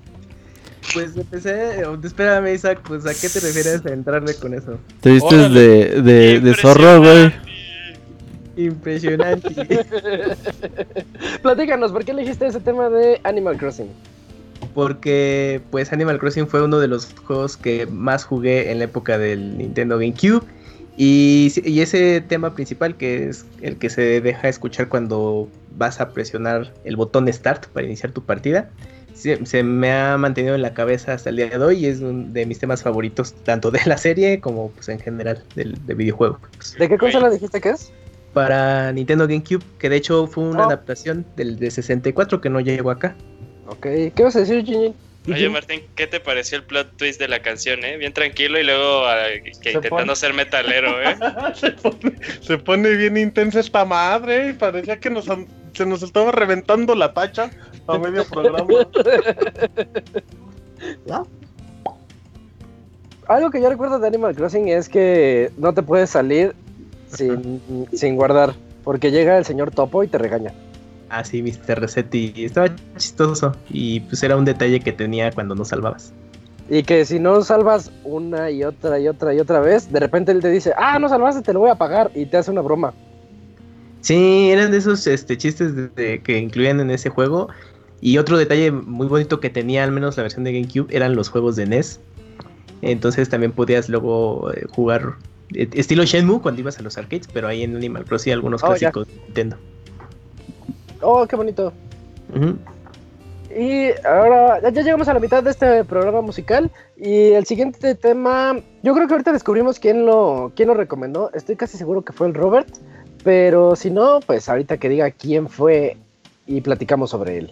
Speaker 8: Pues empecé, espérame Isaac, pues a qué te refieres a entrarle con eso?
Speaker 3: Te viste de, de, de zorro, güey.
Speaker 8: Impresionante.
Speaker 1: Platícanos, ¿por qué elegiste ese tema de Animal Crossing?
Speaker 8: Porque pues Animal Crossing fue uno de los juegos que más jugué en la época del Nintendo GameCube. Y, y, ese tema principal, que es el que se deja escuchar cuando vas a presionar el botón Start para iniciar tu partida, se, se, me ha mantenido en la cabeza hasta el día de hoy y es uno de mis temas favoritos, tanto de la serie como pues, en general del, de videojuegos.
Speaker 1: ¿De qué consola dijiste que es?
Speaker 8: Para Nintendo GameCube, que de hecho fue una oh. adaptación del de 64 que no llegó acá.
Speaker 1: Ok, ¿qué vas a decir, Gini?
Speaker 2: Oye, Martín, ¿qué te pareció el plot twist de la canción, eh? Bien tranquilo y luego uh, que intentando pone... ser metalero, eh.
Speaker 5: se, pone, se, pone, bien intensa esta madre y parecía que nos, se nos estaba reventando la tacha a medio programa.
Speaker 1: ¿Ya? Algo que yo recuerdo de Animal Crossing es que no te puedes salir sin, sin guardar, porque llega el señor Topo y te regaña.
Speaker 8: Ah, sí, Mr. Resetti. Estaba chistoso. Y pues era un detalle que tenía cuando no salvabas.
Speaker 1: Y que si no salvas una y otra y otra y otra vez, de repente él te dice, ah, no salvaste, te lo voy a pagar. Y te hace una broma.
Speaker 8: Sí, eran de esos este, chistes de, de, que incluían en ese juego. Y otro detalle muy bonito que tenía, al menos la versión de GameCube, eran los juegos de NES. Entonces también podías luego eh, jugar estilo Shenmue cuando ibas a los arcades, pero ahí en Animal Crossing algunos oh, clásicos de Nintendo.
Speaker 1: Oh, qué bonito. Uh -huh. Y ahora ya, ya, llegamos a la mitad de este programa musical. Y el siguiente tema, yo creo que ahorita descubrimos quién lo, quién lo recomendó. Estoy casi seguro que fue el Robert. Pero si no, pues ahorita que diga quién fue y platicamos sobre él.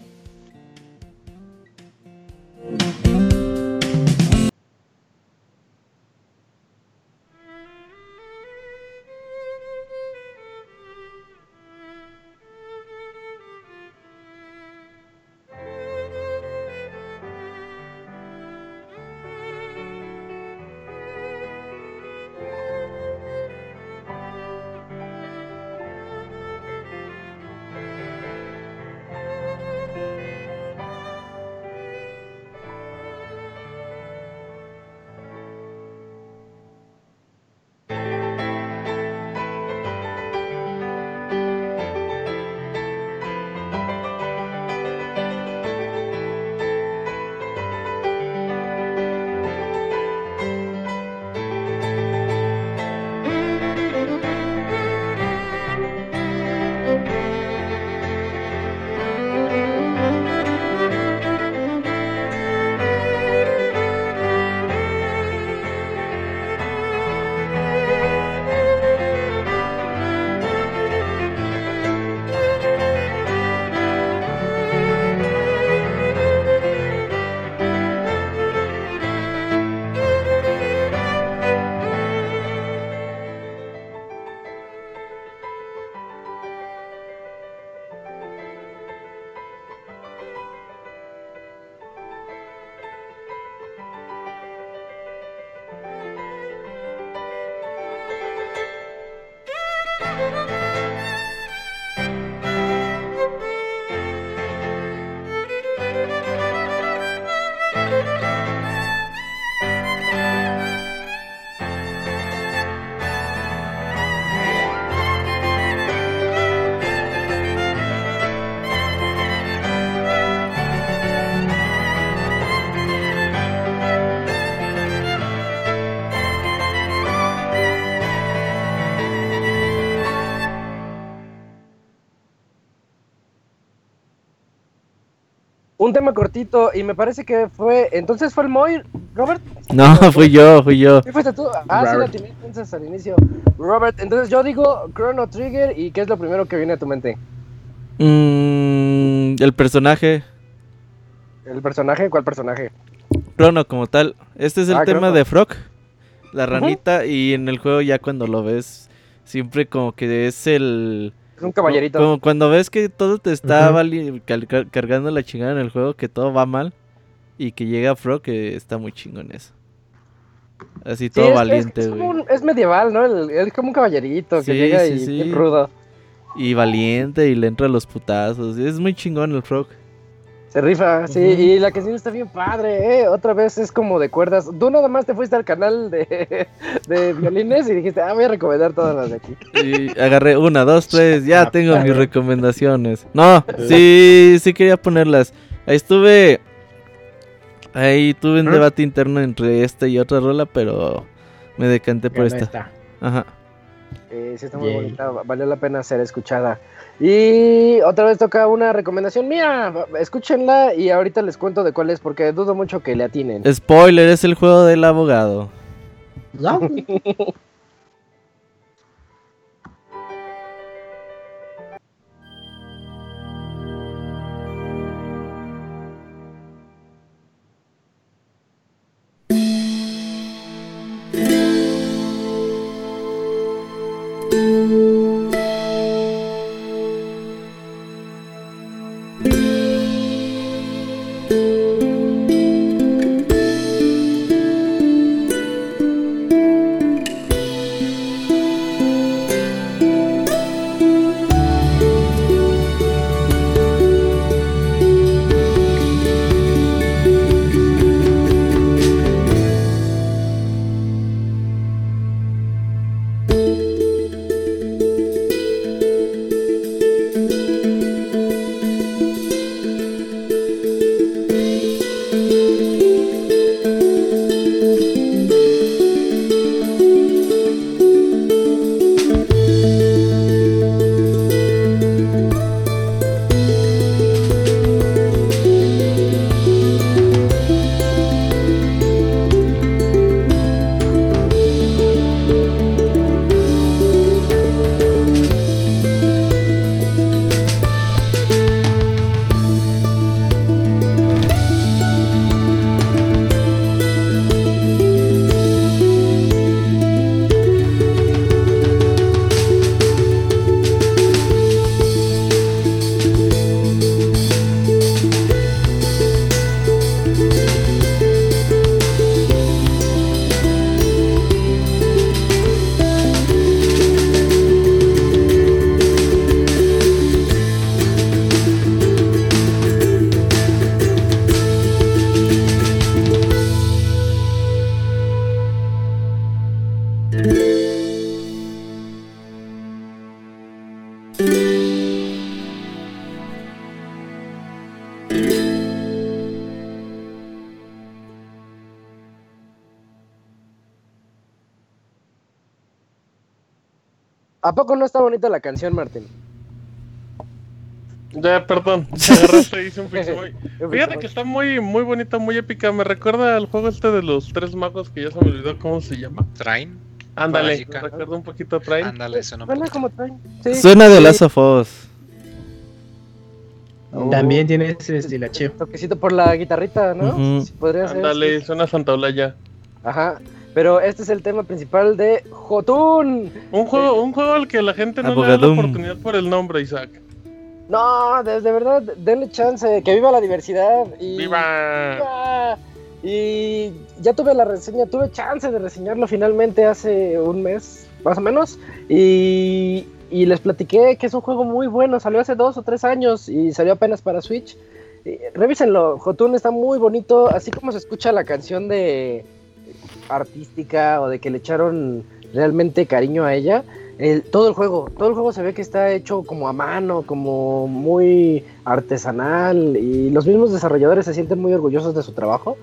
Speaker 1: Un tema cortito y me parece que fue. Entonces fue el Moy, Robert.
Speaker 3: No, fui yo, fui yo.
Speaker 1: ¿Qué fuiste tú? Ah, Robert. sí, la entonces al inicio. Robert, entonces yo digo Chrono Trigger y ¿qué es lo primero que viene a tu mente?
Speaker 3: Mm, el personaje.
Speaker 1: ¿El personaje? ¿Cuál personaje?
Speaker 3: Chrono como tal. Este es el ah, tema de Frog, la ranita, uh -huh. y en el juego ya cuando lo ves, siempre como que es el
Speaker 1: un caballerito.
Speaker 3: Como cuando ves que todo te está uh -huh. cargando la chingada en el juego, que todo va mal. Y que llega Frog, que está muy chingón eso. Así todo
Speaker 1: sí, es,
Speaker 3: valiente,
Speaker 1: es, es, un, es, medieval, ¿no? El, es como un caballerito que sí, llega sí, y rudo.
Speaker 3: Y valiente y le entra a los putazos. Es muy chingón el Frog.
Speaker 1: Se rifa, sí, y la canción está bien padre, ¿eh? Otra vez es como de cuerdas. Tú nada más te fuiste al canal de, de violines y dijiste, ah, voy a recomendar todas las de aquí.
Speaker 3: Y agarré una, dos, tres, ya tengo mis recomendaciones. No, sí, sí quería ponerlas. Ahí estuve. Ahí tuve un debate interno entre esta y otra rola, pero me decanté por esta.
Speaker 1: esta.
Speaker 3: Ajá.
Speaker 1: Eh, sí, está muy
Speaker 8: Yay.
Speaker 1: bonita, valió la pena ser escuchada. Y otra vez toca una recomendación mía, escúchenla y ahorita les cuento de cuál es, porque dudo mucho que le atinen.
Speaker 3: Spoiler, es el juego del abogado.
Speaker 1: ¿A poco no está bonita la canción, Martín?
Speaker 5: Ya, perdón, te agarraste y hice un. Fíjate que está muy, muy bonita, muy épica. Me recuerda al juego este de los tres magos que ya se me olvidó cómo se llama.
Speaker 4: Train.
Speaker 5: Ándale, me recuerda un poquito a Train.
Speaker 4: Ándale, suena
Speaker 1: Suena como traen. Sí.
Speaker 3: Suena de
Speaker 1: Sí.
Speaker 3: Last of Us.
Speaker 1: Oh.
Speaker 8: También tiene ese estilacheo.
Speaker 1: Toquecito por la guitarrita, ¿no? Podría ser.
Speaker 5: Ándale, suena Santa Olaya.
Speaker 1: Ajá. Pero este es el tema principal de Jotun.
Speaker 5: Un juego, un juego al que la gente no le da la
Speaker 3: Abogadum.
Speaker 5: oportunidad por el nombre, Isaac.
Speaker 1: No, de, de verdad, denle chance, que viva la diversidad. Y,
Speaker 5: ¡Viva!
Speaker 1: ¡Viva! Y ya tuve la reseña, tuve chance de reseñarlo finalmente hace un mes, más o menos. Y, y les platiqué que es un juego muy bueno, salió hace dos o tres años y salió apenas para Switch. Y revísenlo, Jotun está muy bonito, así como se escucha la canción de artística o de que le echaron realmente cariño a ella. El, todo el juego, todo el juego se ve que está hecho como a mano, como muy artesanal y los mismos desarrolladores se sienten muy orgullosos de su trabajo.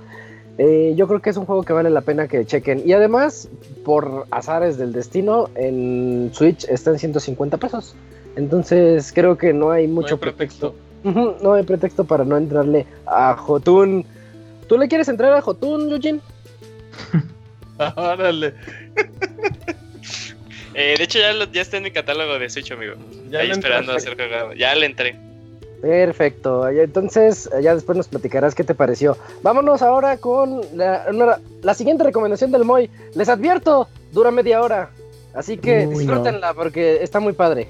Speaker 1: Eh, yo creo que es un juego que vale la pena que chequen. Y además, por azares del destino, en Switch está en 150 pesos. Entonces creo que no hay mucho
Speaker 5: no hay pretexto.
Speaker 1: No hay pretexto para no entrarle a Jotun. ¿Tú le quieres entrar a Jotun, Eugene?
Speaker 5: Órale.
Speaker 2: Eh, de hecho, ya, lo- ya está en mi catálogo de Switch, amigo.
Speaker 5: Ya
Speaker 2: Ahí esperando a
Speaker 5: entraste.
Speaker 2: ser jugado. Ya le entré.
Speaker 1: Perfecto. Entonces, eh, ya después nos platicarás qué te pareció. Vámonos ahora con la, una- la siguiente recomendación del Moy. Les advierto, dura media hora. Así que
Speaker 8: Uy, no.
Speaker 1: disfrútenla porque está muy padre.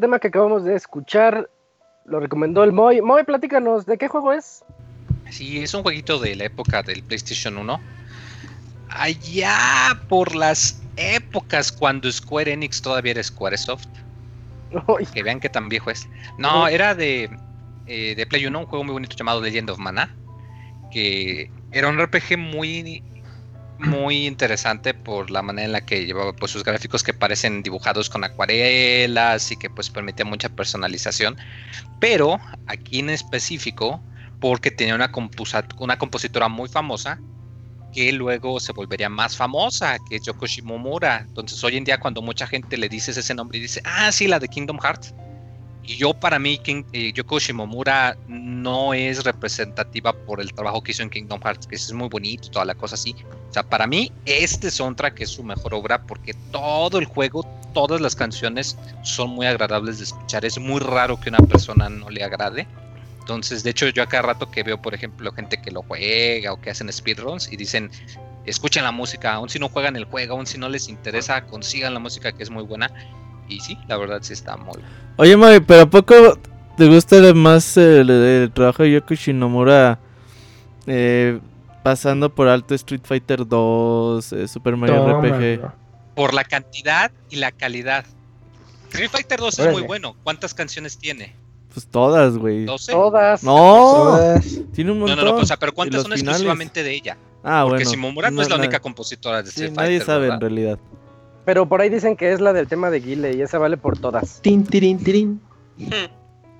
Speaker 1: Tema que acabamos de escuchar lo recomendó el Moy. Moy, platícanos, ¿de qué juego es?
Speaker 4: Sí, es un jueguito de la época del PlayStation 1. Allá por las épocas cuando Square Enix todavía era Squaresoft. Que vean qué tan viejo es. No, era de, eh, de Play 1, un juego muy bonito llamado Legend of Mana. Que era un RPG muy muy interesante por la manera en la que llevaba pues sus gráficos que parecen dibujados con acuarelas y que pues permitía mucha personalización pero aquí en específico porque tenía una, una compositora muy famosa que luego se volvería más famosa, que es Yoko Shimomura. Entonces hoy en día cuando mucha gente le dices ese nombre y dice, ah, sí, la de Kingdom Hearts. Y yo para mí, King, eh, Yoko Shimomura no es representativa por el trabajo que hizo en Kingdom Hearts, que es muy bonito, toda la cosa así. O sea, para mí este soundtrack es su mejor obra porque todo el juego, todas las canciones son muy agradables de escuchar. Es muy raro que una persona no le agrade. Entonces, de hecho, yo a cada rato que veo, por ejemplo, gente que lo juega o que hacen speedruns y dicen, escuchen la música, aun si no juegan el juego, aun si no les interesa, consigan la música que es muy buena. Y sí, la verdad sí está muy
Speaker 3: Oye, Mami, pero ¿a poco te gusta más el, trabajo de Yoko Shinomura eh, pasando por alto Street Fighter 2, eh, Super Mario RPG?
Speaker 4: Por la cantidad y la calidad. Street Fighter 2 es muy bueno. ¿Cuántas canciones tiene?
Speaker 3: Pues todas, güey.
Speaker 1: Todas.
Speaker 3: No, tiene un montón.
Speaker 4: No, no, no, o sea, pero ¿cuántas son exclusivamente de ella?
Speaker 3: Ah,
Speaker 4: Porque
Speaker 3: bueno.
Speaker 4: si Momura no, es la única compositora de Street Fighter.
Speaker 3: Nadie sabe
Speaker 4: ¿verdad?
Speaker 3: en realidad.
Speaker 1: Pero por ahí dicen que es la del tema de Guile y esa vale por todas.
Speaker 8: Tin, tirin, tirin.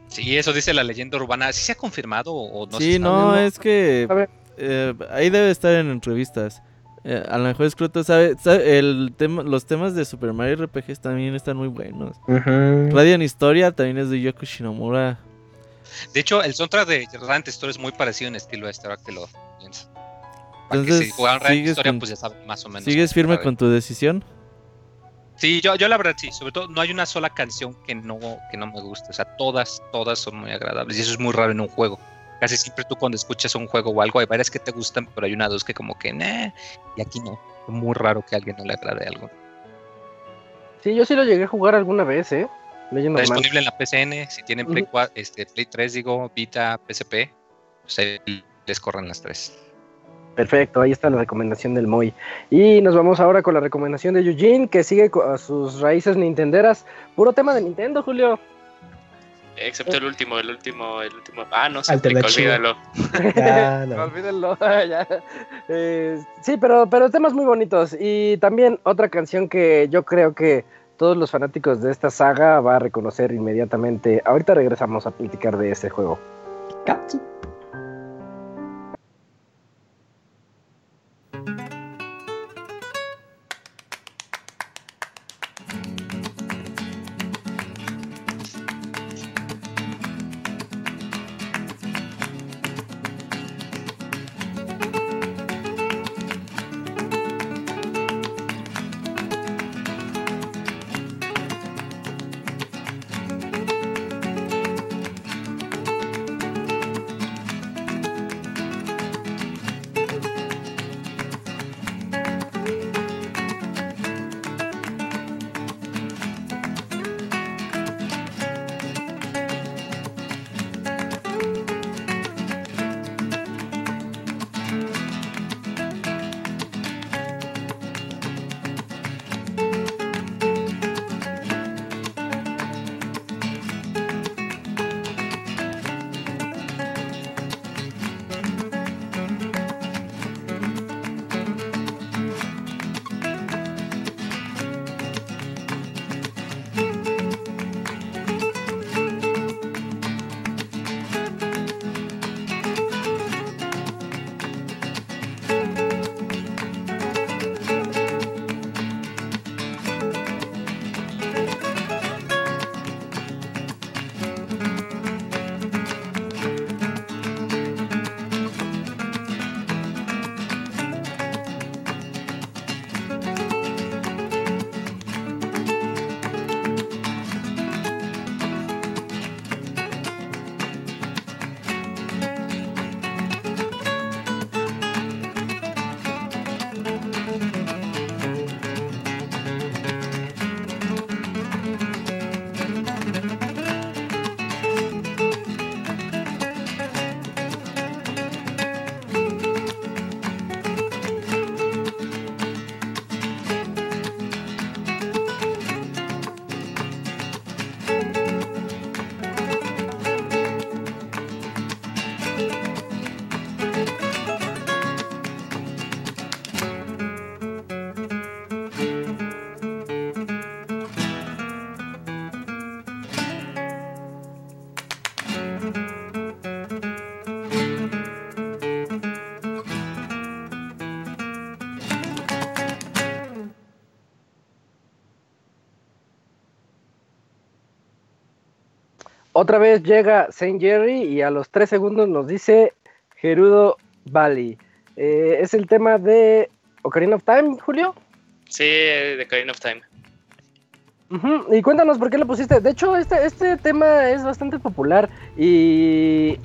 Speaker 4: Sí, eso dice la leyenda urbana. ¿Sí se ha confirmado o no?
Speaker 3: sí,
Speaker 4: se
Speaker 3: no,
Speaker 4: sabe?
Speaker 3: es que
Speaker 1: A ver.
Speaker 3: eh, ahí debe estar en entrevistas. Eh, a lo mejor Scruto sabe, sabe- el tema, los temas de Super Mario RPGs también están muy buenos.
Speaker 8: Ujú.
Speaker 3: Radiant Historia también es de Yoko Shinomura.
Speaker 4: De hecho, el soundtrack de Radiant Story es muy parecido en estilo a este, ahora que lo pienso.
Speaker 3: Entonces,
Speaker 4: si jugaron Radiant
Speaker 3: con-
Speaker 4: pues ya saben más o menos.
Speaker 3: ¿Sigues firme con tu decisión?
Speaker 4: Sí, yo, yo la verdad sí. Sobre todo, no hay una sola canción que no, que no me guste. O sea, todas, todas son muy agradables. Y eso es muy raro en un juego. Casi siempre tú cuando escuchas un juego o algo, hay varias que te gustan, pero hay una dos que como que, "Neh", y aquí no. Es muy raro que a alguien no le agrade algo.
Speaker 1: Sí, yo sí lo llegué a jugar alguna vez, ¿eh?
Speaker 4: Está disponible en la PCN, si tienen Play,
Speaker 1: Ujú.
Speaker 4: 4, este, Play 3, digo, Vita, PSP, pues ahí les corren las tres.
Speaker 1: Perfecto, ahí está la recomendación del Moy. Y nos vamos ahora con la recomendación de Eugene, que sigue con sus raíces nintenderas. Puro tema de Nintendo, Julio.
Speaker 2: Excepto el último, el último, el último. Ah, no se
Speaker 8: Alternativo.
Speaker 2: olvídalo.
Speaker 8: Ah, no.
Speaker 1: Olvídenlo. ya. Eh, sí, pero, pero temas muy bonitos. Y también otra canción que yo creo que todos los fanáticos de esta saga va a reconocer inmediatamente. Ahorita regresamos a platicar de este juego.
Speaker 8: Katsu.
Speaker 1: Otra vez llega Saint Jerry y a los tres segundos nos dice Gerudo Valley. Eh, es el tema de Ocarina of Time, Julio.
Speaker 2: Sí, de Ocarina of Time.
Speaker 1: Y cuéntanos por qué lo pusiste. De hecho, este, este tema es bastante popular y,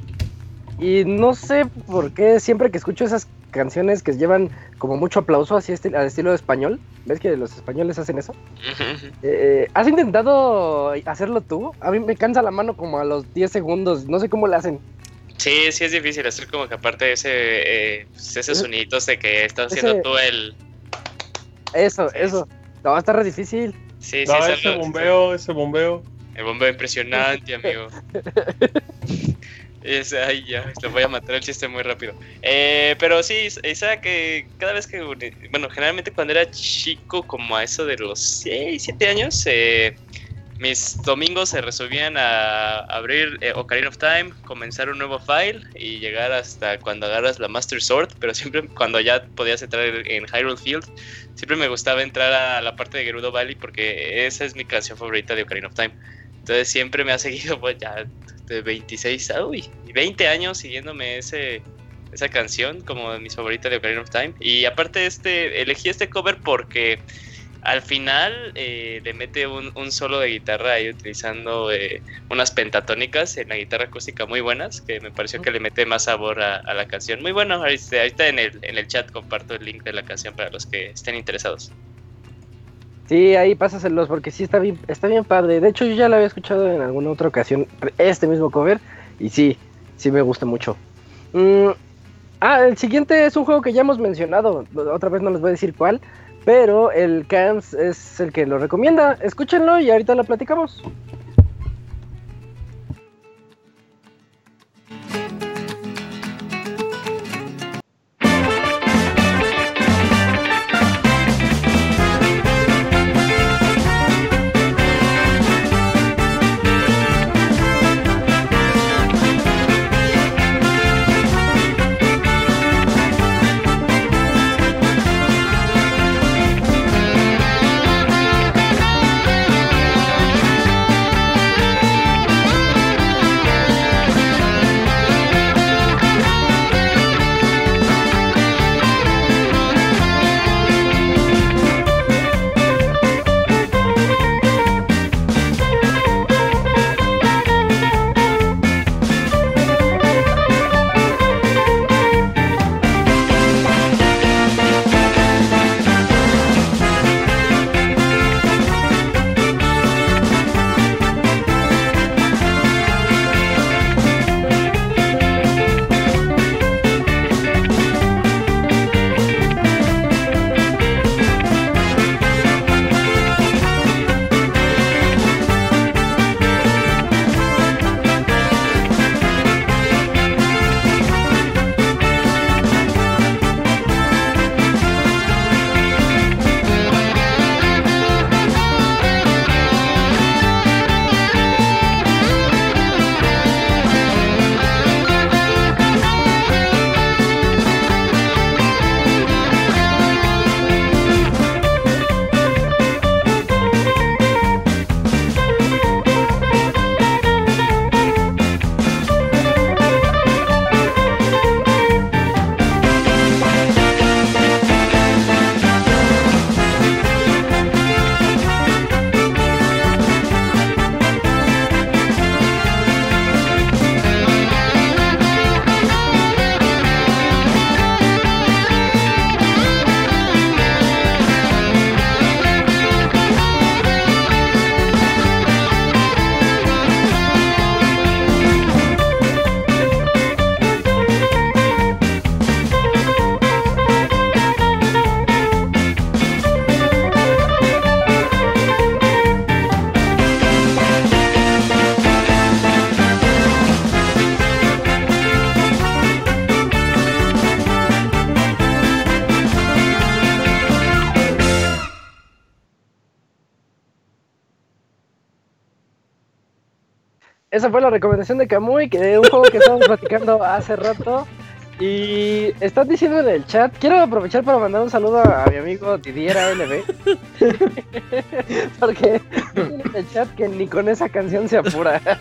Speaker 1: y no sé por qué siempre que escucho esas canciones que llevan como mucho aplauso así esti- al estilo español, ¿ves que los españoles hacen eso?
Speaker 2: Ujú.
Speaker 1: Eh, ¿Has intentado hacerlo tú? A mí me cansa la mano como a los 10 segundos, no sé cómo le hacen.
Speaker 2: Sí, sí es difícil hacer como que aparte ese, eh, pues, esos
Speaker 1: Ese-
Speaker 2: soniditos de que estás haciendo
Speaker 1: ese-
Speaker 2: tú el...
Speaker 1: Eso,
Speaker 2: Sí.
Speaker 1: eso. No, va a estar re difícil.
Speaker 2: Sí, sí,
Speaker 5: No, ese bombeo, ese bombeo.
Speaker 2: El bombeo impresionante, amigo. Es, ay, ya, te voy a matar el chiste muy rápido. Eh, pero sí, esa que cada vez que, bueno, generalmente cuando era chico, como a eso de los 6, 7 años, eh, mis domingos se resolvían a abrir eh, Ocarina of Time, comenzar un nuevo file y llegar hasta cuando agarras la Master Sword, pero siempre cuando ya podías entrar en Hyrule Field, siempre me gustaba entrar a la parte de Gerudo Valley porque esa es mi canción favorita de Ocarina of Time. Entonces siempre me ha seguido pues ya de 26, ah, uy, 20 años siguiéndome ese, esa canción como de mis favoritas de Ocarina of Time. Y aparte este, elegí este cover porque al final eh, le mete un, un solo de guitarra ahí utilizando eh, unas pentatónicas en la guitarra acústica muy buenas, que me pareció que le mete más sabor a, a la canción. Muy bueno, ahorita, ahorita en, el, en el chat comparto el link de la canción para los que estén interesados.
Speaker 1: Sí, ahí pásaselos porque sí está bien, está bien padre. De hecho, yo ya lo había escuchado en alguna otra ocasión, este mismo cover, y sí, sí me gusta mucho. Mm, ah, el siguiente es un juego que ya hemos mencionado, otra vez no les voy a decir cuál, pero el Camps es el que lo recomienda. Escúchenlo y ahorita lo platicamos. Esa fue la recomendación de Kamui, que de un juego que estábamos platicando hace rato. Y están diciendo en el chat, quiero aprovechar para mandar un saludo a, mi amigo Didier ALB. Porque en el chat que ni con esa canción se apura.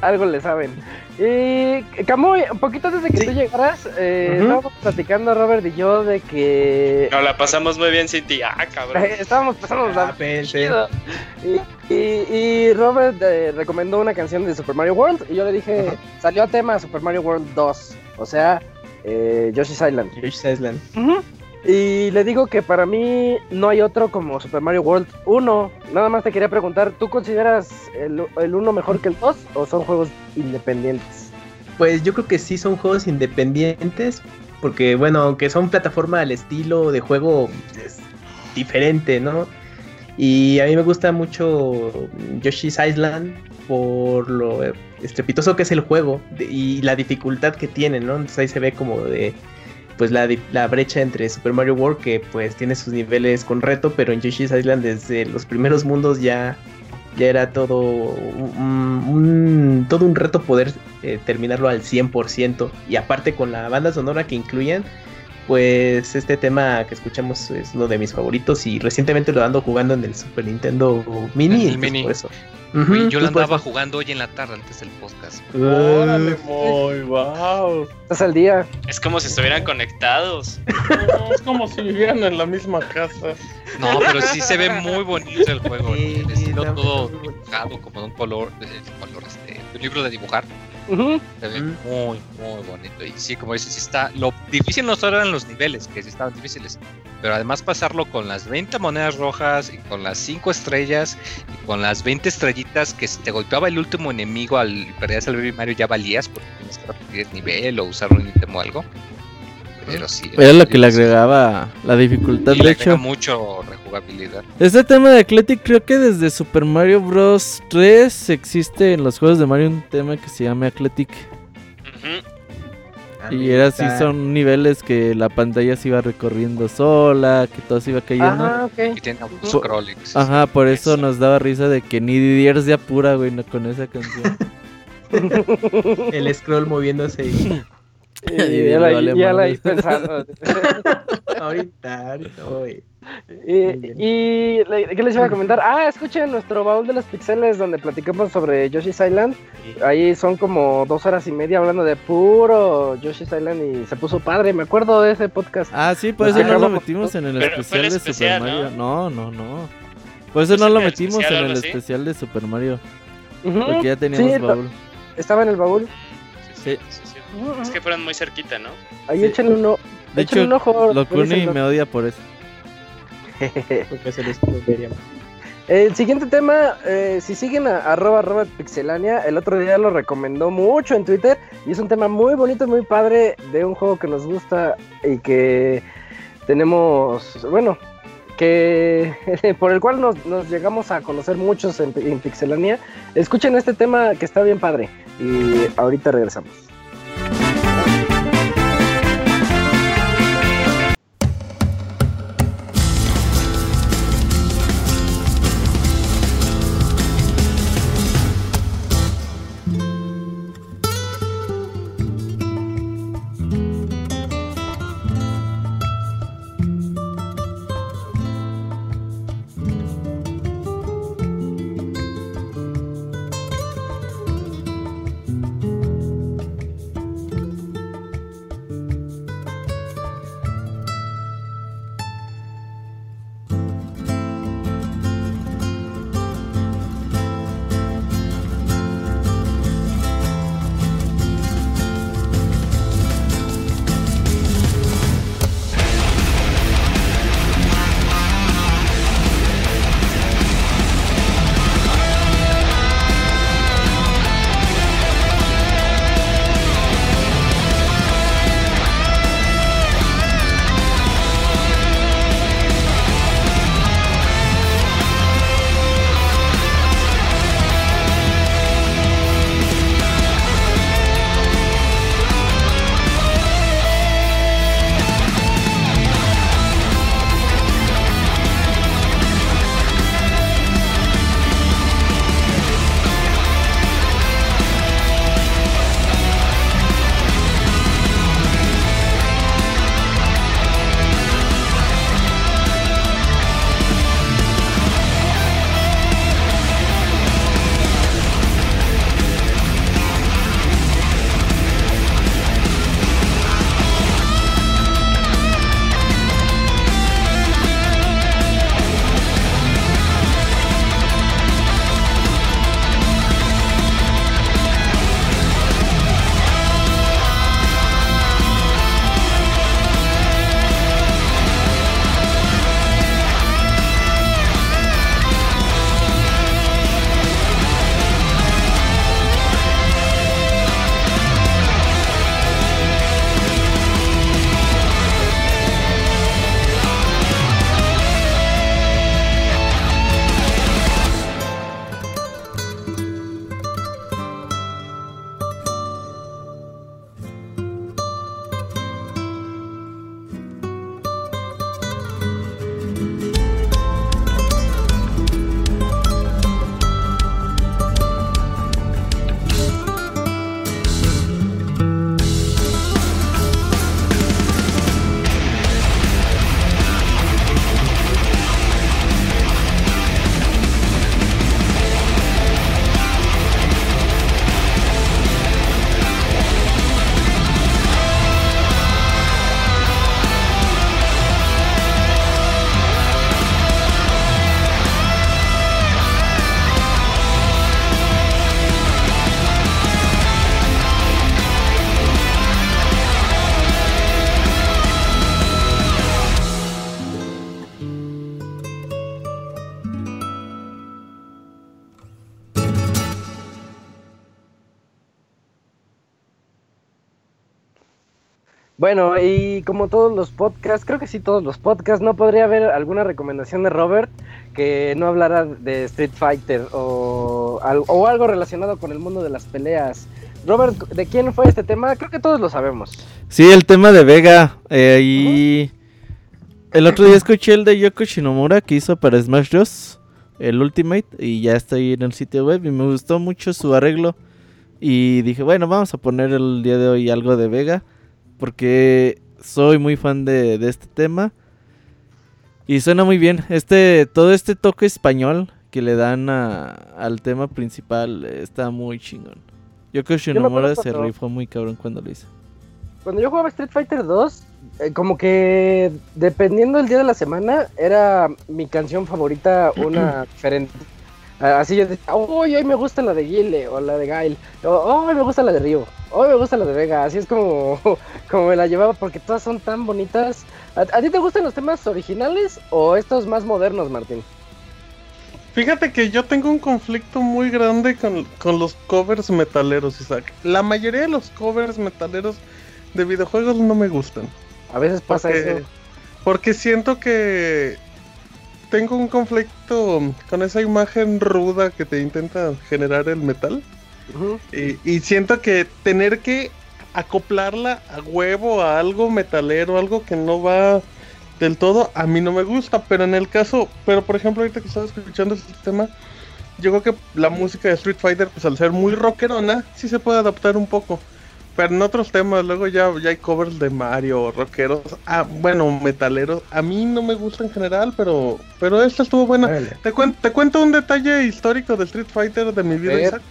Speaker 1: algo le saben. Y Camuy, un poquito antes de que tú llegaras, eh, estábamos platicando Robert y yo de que.
Speaker 2: No, la pasamos muy bien sin ti. Ah, cabrón.
Speaker 1: estábamos pasando la ah, y, y, Robert eh, recomendó una canción de Super Mario World y yo le dije, salió a tema Super Mario World 2. O sea, eh, Yoshi's Island.
Speaker 8: Yoshi's Island.
Speaker 1: Y le digo que para mí no hay otro como Super Mario World 1. Nada más te quería preguntar, ¿tú consideras el, el 1 mejor que el 2 o son juegos independientes?
Speaker 8: Pues yo creo que sí son juegos independientes, porque bueno, aunque son plataforma al estilo de juego es diferente, ¿no? Y a mí me gusta mucho Yoshi's Island por lo estrepitoso que es el juego y la dificultad que tiene, ¿no? Entonces ahí se ve como de pues la, la, brecha entre Super Mario World que pues tiene sus niveles con reto, pero en Yoshi's Island desde los primeros mundos ya, ya era todo un, todo un reto poder eh, terminarlo al 100% y aparte con la banda sonora que incluyen pues este tema que escuchamos es uno de mis favoritos y recientemente lo ando jugando en el Super Nintendo Mini,
Speaker 4: el mini.
Speaker 8: por eso
Speaker 4: yo lo andaba jugando hoy en la tarde antes del podcast.
Speaker 5: Órale, muy wow.
Speaker 1: Estás al día.
Speaker 2: Es como si estuvieran conectados.
Speaker 5: es como si vivieran en la misma casa.
Speaker 4: No, pero sí se ve muy bonito el juego. el estilo todo dibujado como de un color, de, color este, un libro de dibujar. Se ve muy, muy bonito. Y sí, como dices, sí está. Lo difícil no solo eran los niveles, que sí estaban difíciles, pero además pasarlo con las 20 monedas rojas y con las 5 estrellas y con las 20 estrellitas que si te golpeaba el último enemigo al perdías el Baby Mario ya valías porque tienes que repetir nivel o usar un ítem o algo. Pero sí.
Speaker 3: Era lo que le agregaba la dificultad, de hecho.
Speaker 4: mucho
Speaker 3: Este tema de Athletic, creo que desde Super Mario Bros. 3 existe en los juegos de Mario un tema que se llama Athletic. Y era así, son niveles que la pantalla se iba recorriendo sola, que todo se iba cayendo.
Speaker 1: Ajá, ok.
Speaker 4: Y tiene scrolling.
Speaker 3: Ajá, por eso nos daba risa de que ni Didier se apura, güey, no, con esa canción.
Speaker 8: El scroll moviéndose y...
Speaker 1: Y ya, la, ya la pensando.
Speaker 8: ahorita, ahorita voy.
Speaker 1: Y, y, ¿qué les iba a comentar? Ah, escuchen nuestro baúl de los pixeles donde platicamos sobre Yoshi's Island. Ahí son como dos horas y media hablando de puro Yoshi's Island y se puso padre. Me acuerdo de ese podcast.
Speaker 3: Ah, sí, por eso no lo metimos en el especial, de Super Mario. No, no, no. Por eso no lo metimos en el especial de Super Mario. Porque ya teníamos baúl.
Speaker 1: Estaba en el baúl.
Speaker 3: Sí.
Speaker 2: Es que fueron muy cerquita, ¿no?
Speaker 1: Ahí échenle un,
Speaker 3: de hecho,
Speaker 1: un ojo.
Speaker 3: Locuni me odia por eso.
Speaker 1: Porque se les El siguiente tema, eh, si siguen a arroba pixelania, el otro día lo recomendó mucho en Twitter y es un tema muy bonito, muy padre de un juego que nos gusta y que tenemos, bueno, que por el cual nos, llegamos a conocer muchos en, en Pixelania. Escuchen este tema que está bien padre y ahorita regresamos. Bueno, y como todos los podcasts, creo que sí todos los podcasts, no podría haber alguna recomendación de Robert que no hablara de Street Fighter o, o algo relacionado con el mundo de las peleas. Robert, ¿de quién fue este tema? Creo que todos lo sabemos.
Speaker 3: Sí, el tema de Vega. Eh, y el otro día escuché el de Yoko Shinomura que hizo para Smash Bros. El Ultimate. Y ya está ahí en el sitio web. Y me gustó mucho su arreglo. Y dije, bueno, vamos a poner el día de hoy algo de Vega porque soy muy fan de, este tema. Y suena muy bien. Este, todo este toque español que le dan al tema principal está muy chingón. Yo creo que Shinomura se rifó muy cabrón cuando lo hizo.
Speaker 1: Cuando yo jugaba Street Fighter 2, eh, como que dependiendo del día de la semana, era mi canción favorita una diferente. Así yo decía, hoy me gusta la de Guile o la de Gail, hoy me gusta la de Río, hoy me gusta la de Vega, así es como, como me la llevaba porque todas son tan bonitas. ¿A, ti te gustan los temas originales o estos más modernos, Martín?
Speaker 5: Fíjate que yo tengo un conflicto muy grande con, con, los covers metaleros, Isaac. La mayoría de los covers metaleros de videojuegos no me gustan.
Speaker 1: A veces pasa eso.
Speaker 5: Porque siento que tengo un conflicto con esa imagen ruda que te intenta generar el metal. y, siento que tener que acoplarla a huevo a algo metalero, algo que no va del todo, a mí no me gusta. Pero en el caso, pero por ejemplo, ahorita que estaba escuchando este tema, yo creo que la música de Street Fighter, pues al ser muy rockerona, sí se puede adaptar un poco. Pero en otros temas, luego ya, ya hay covers de Mario, rockeros, ah, bueno, metaleros. A mí no me gusta en general, pero pero esta estuvo buena. Te, te cuento un detalle histórico de Street Fighter de mi vida, Isaac.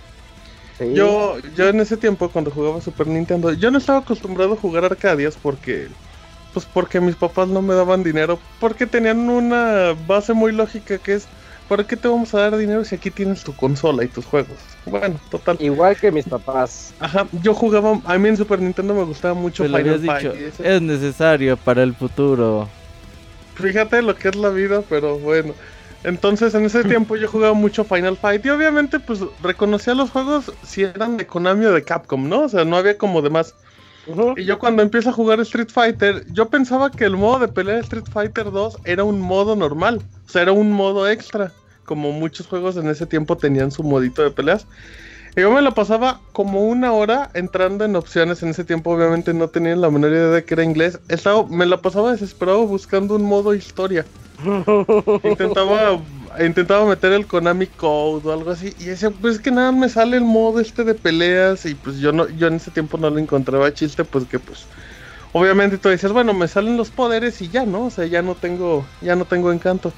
Speaker 5: Yo, yo en ese tiempo, cuando jugaba Super Nintendo, yo no estaba acostumbrado a jugar arcadias porque pues porque mis papás no me daban dinero, porque tenían una base muy lógica que es ¿Para qué te vamos a dar dinero si aquí tienes tu consola y tus juegos? Bueno, total.
Speaker 1: Igual que mis papás.
Speaker 5: Ajá, yo jugaba, a mí en Super Nintendo me gustaba mucho
Speaker 3: Final Fight. es necesario para el futuro.
Speaker 5: Fíjate lo que es la vida, pero bueno. Entonces en ese tiempo yo jugaba mucho Final Fight y obviamente pues reconocía los juegos si eran de Konami o de Capcom, ¿no? O sea, no había como de más. Y yo cuando empiezo a jugar Street Fighter, yo pensaba que el modo de pelea de Street Fighter 2 era un modo normal, o sea, era un modo extra, como muchos juegos en ese tiempo tenían su modito de peleas. Y yo me lo pasaba como una hora entrando en opciones. En ese tiempo, obviamente, no tenía la menor idea de que era inglés. Estaba, me la pasaba desesperado buscando un modo historia. Intentaba intentaba meter el Konami Code o algo así y decía, pues es que nada me sale el modo este de peleas y pues yo no yo en ese tiempo no lo encontraba chiste, pues que pues obviamente tú decías, bueno, me salen los poderes y ya, ¿no? O sea, ya no tengo ya no tengo encanto.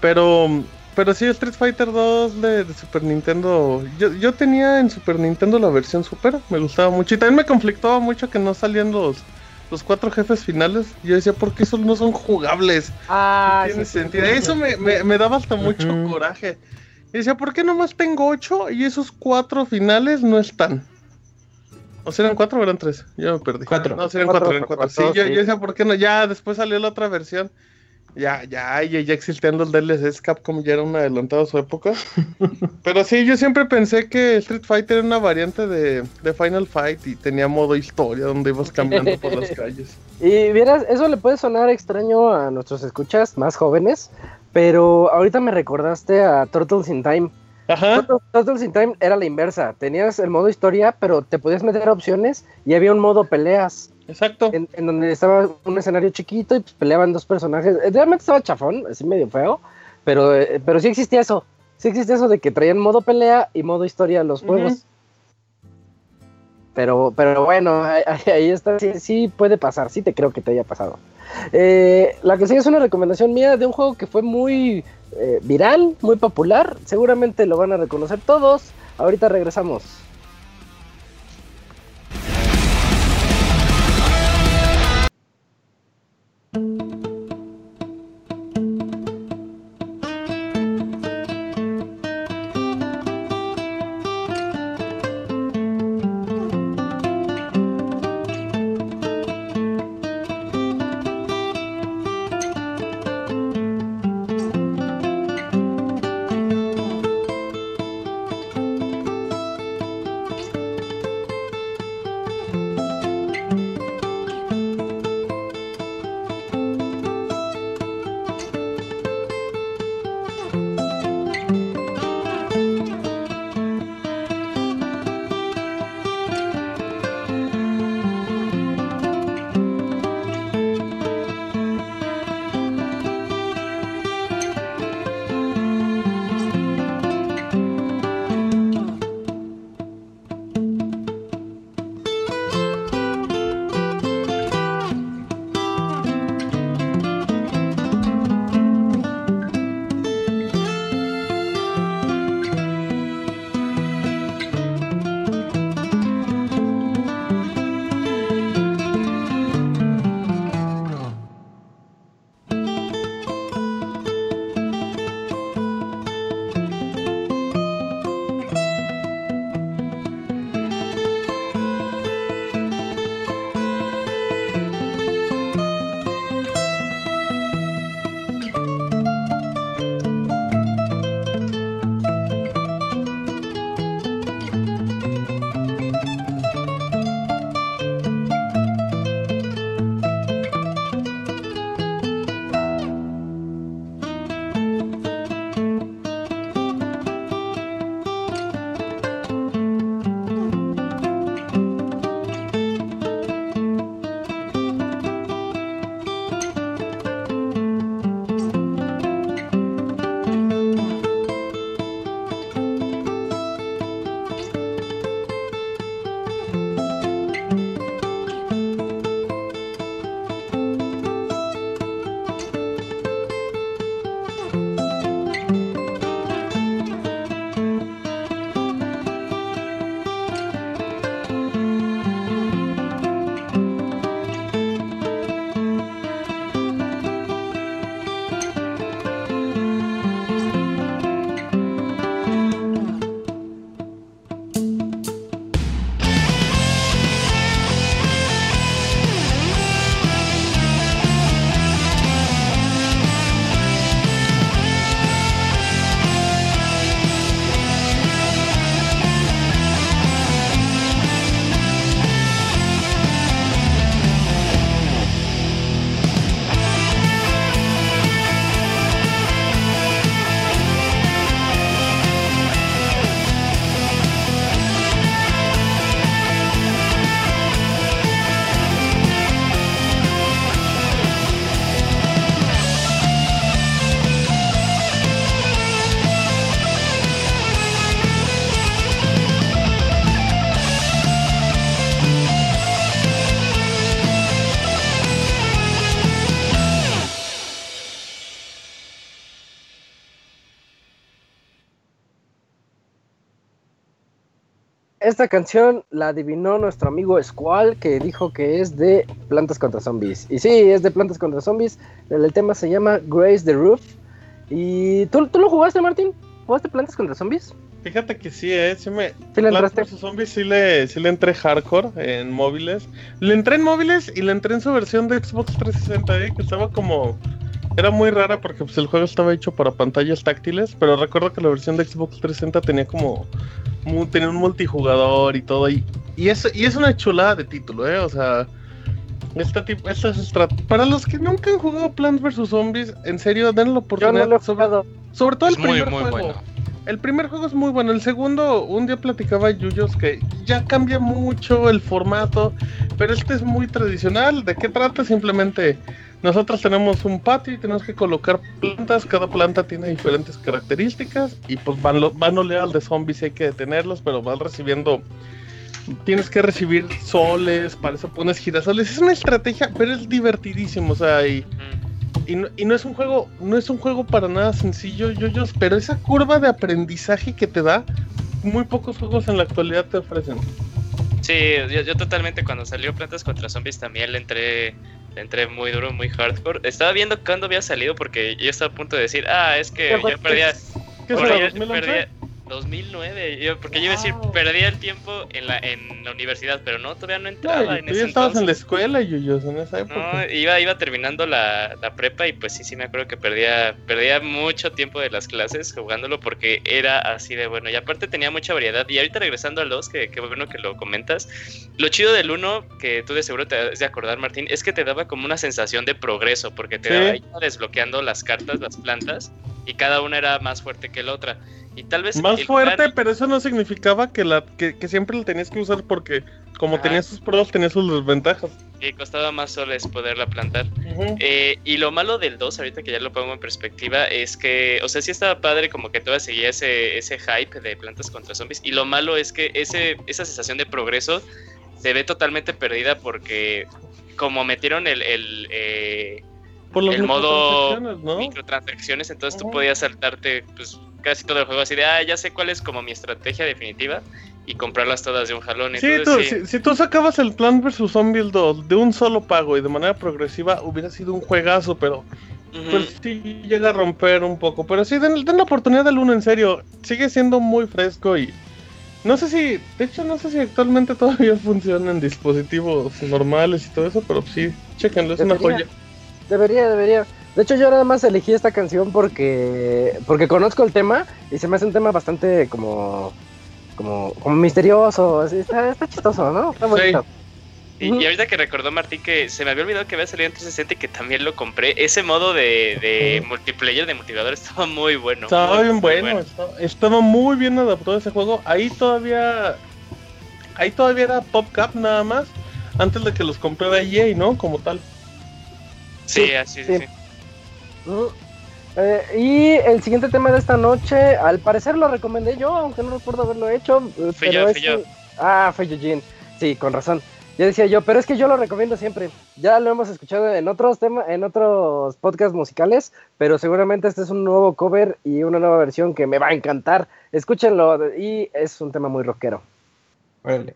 Speaker 5: Pero pero sí Street Fighter 2 de, Super Nintendo, yo, yo tenía en Super Nintendo la versión Super, me gustaba mucho y también me conflictaba mucho que no salían los los cuatro jefes finales, yo decía, ¿por qué esos no son jugables?
Speaker 1: Ah,
Speaker 5: tiene sentido. Eso me, me, daba hasta mucho coraje. Y decía, ¿por qué nomás tengo ocho y esos cuatro finales no están? ¿O serán cuatro o eran tres? Ya me perdí.
Speaker 8: Cuatro.
Speaker 5: No, serán cuatro, eran cuatro. Sí, yo, yo, decía, ¿por qué no? Ya, después salió la otra versión. Ya, ya, ya, ya existían los DLCs, Capcom ya era un adelantado a su época. Pero sí, yo siempre pensé que Street Fighter era una variante de, Final Fight y tenía modo historia donde ibas cambiando por las calles.
Speaker 1: Y vieras, eso le puede sonar extraño a nuestros escuchas más jóvenes, pero ahorita me recordaste a Turtles in Time.
Speaker 5: Ajá.
Speaker 1: Turtles in Time era la inversa. Tenías el modo historia, pero te podías meter opciones y había un modo peleas.
Speaker 5: Exacto.
Speaker 1: En, donde estaba un escenario chiquito y pues peleaban dos personajes. Eh, realmente estaba chafón, así medio feo, pero, eh, pero sí existía eso. Sí existía eso de que traían modo pelea y modo historia los juegos. Pero, pero bueno, ahí, está, sí, puede pasar, sí te creo que te haya pasado. Eh, la que sigue es una recomendación mía de un juego que fue muy viral, muy popular, seguramente lo van a reconocer todos. Ahorita regresamos. Esta canción la adivinó nuestro amigo Squall, que dijo que es de Plantas contra Zombies. Y sí, es de Plantas contra Zombies. El, tema se llama Grace the Roof. ¿Y tú, tú lo jugaste, Martín? ¿Jugaste Plantas contra Zombies?
Speaker 5: Fíjate que sí, eh, sí me...
Speaker 1: ¿Sí le entraste?
Speaker 5: Plantas. Zombies sí le, sí le entré hardcore en móviles. Le entré en móviles y le entré en su versión de Xbox 360, eh, que estaba como... Era muy rara porque pues, el juego estaba hecho para pantallas táctiles, pero recuerdo que la versión de Xbox 360 tenía como... mu- tenía un multijugador y todo, y, y, es, y es una chulada de título, eh, o sea... Este tipo, esta es Para los que nunca han jugado Plants vs. Zombies, en serio, denle la
Speaker 1: Yo
Speaker 5: oportunidad.
Speaker 1: no lo he
Speaker 5: sobre-
Speaker 1: jugado.
Speaker 5: sobre todo
Speaker 4: Es
Speaker 5: el
Speaker 4: muy,
Speaker 5: primer
Speaker 4: muy
Speaker 5: juego.
Speaker 4: bueno.
Speaker 5: El primer juego es muy bueno. El segundo, un día platicaba Yuyos que ya cambia mucho el formato, pero este es muy tradicional. ¿De qué trata? Simplemente nosotros tenemos un patio y tenemos que colocar plantas. Cada planta tiene diferentes características y pues van, lo- van oleadas de zombies y hay que detenerlos, pero vas recibiendo. Tienes que recibir soles, para eso pones girasoles. Es una estrategia, pero es divertidísimo. O sea, y y no, y no es un juego, no es un juego para nada sencillo, yoyos, pero esa curva de aprendizaje que te da, muy pocos juegos en la actualidad te ofrecen.
Speaker 2: Sí, yo, yo totalmente cuando salió Plantas contra Zombies también le entré, entré muy duro, muy hardcore. Estaba viendo cuándo había salido porque yo estaba a punto de decir, ah, es que yo perdía,
Speaker 5: ¿Qué será,
Speaker 2: ahí-
Speaker 5: 2011?
Speaker 2: Perdía 2009, yo, porque yo iba a decir, perdía el tiempo en la, en la universidad, pero no, todavía no
Speaker 5: No,
Speaker 2: entraba
Speaker 5: y
Speaker 2: en
Speaker 5: tú
Speaker 2: ese
Speaker 5: ya estabas en la escuela, yoyos, en esa época.
Speaker 2: No, iba, iba terminando la, la prepa y pues sí, sí me acuerdo que perdía, perdía mucho tiempo de las clases jugándolo porque era así de bueno. Y aparte tenía mucha variedad. Y ahorita regresando al 2, que, que bueno que lo comentas, lo chido del 1, que tú de seguro te has de acordar, Martín, es que te daba como una sensación de progreso, porque te
Speaker 5: Sí.
Speaker 2: daba iba desbloqueando las cartas, las plantas, y cada una era más fuerte que la otra. Y tal vez...
Speaker 5: Más fuerte, pero eso no significaba que, la, que, que siempre la tenías que usar porque como
Speaker 2: Ajá.
Speaker 5: tenía sus pros, tenía sus desventajas.
Speaker 2: y costaba más soles poderla plantar. Eh, y lo malo del 2, ahorita que ya lo pongo en perspectiva, es que, o sea, sí estaba padre como que todavía seguía ese, ese hype de plantas contra zombies. Y lo malo es que ese, esa sensación de progreso se ve totalmente perdida porque como metieron el, el, eh,
Speaker 5: Por
Speaker 2: el modo
Speaker 5: microtransacciones, ¿no?
Speaker 2: microtransacciones, entonces tú podías saltarte pues casi todo el juego así de, ah, ya sé cuál es como mi estrategia definitiva y comprarlas todas de un jalón.
Speaker 5: Sí,
Speaker 2: Entonces,
Speaker 5: tú,
Speaker 2: sí.
Speaker 5: Si, si tú sacabas el Plan vs Zombies 2 de un solo pago y de manera progresiva, hubiera sido un juegazo, pero
Speaker 2: Ujú.
Speaker 5: pues sí llega a romper un poco. Pero sí, den, den la oportunidad del 1 en serio. Sigue siendo muy fresco y no sé si, de hecho no sé si actualmente todavía funciona en dispositivos normales y todo eso, pero sí, chequenlo, es una joya.
Speaker 1: Debería, debería. De hecho, yo nada más elegí esta canción porque porque conozco el tema y se me hace un tema bastante como como, como misterioso. así, está, está chistoso, ¿no? Está bonito.
Speaker 2: Y, y ahorita que recordó Martín que se me había olvidado que había salido en 360 y que también lo compré, ese modo de, de multiplayer, de multijugador, estaba muy bueno.
Speaker 5: Estaba
Speaker 2: muy,
Speaker 5: bien
Speaker 2: muy
Speaker 5: bueno, estaba, estaba muy bien adaptado ese juego. Ahí todavía. Ahí todavía era PopCap nada más. Antes de que los comprara EA, ¿no? Como tal.
Speaker 2: Sí, así, sí,
Speaker 1: sí.
Speaker 2: sí.
Speaker 1: Eh, y el siguiente tema de esta noche, al parecer lo recomendé yo, aunque no recuerdo haberlo hecho. eh,
Speaker 2: Fui
Speaker 1: pero
Speaker 2: yo,
Speaker 1: es
Speaker 2: fui yo.
Speaker 1: que- Ah, fue Eugene. Sí, con razón. Ya decía yo, pero es que yo lo recomiendo siempre. Ya lo hemos escuchado en otros temas, en otros podcasts musicales, pero seguramente este es un nuevo cover y una nueva versión que me va a encantar. Escúchenlo y es un tema muy rockero.
Speaker 8: Órale.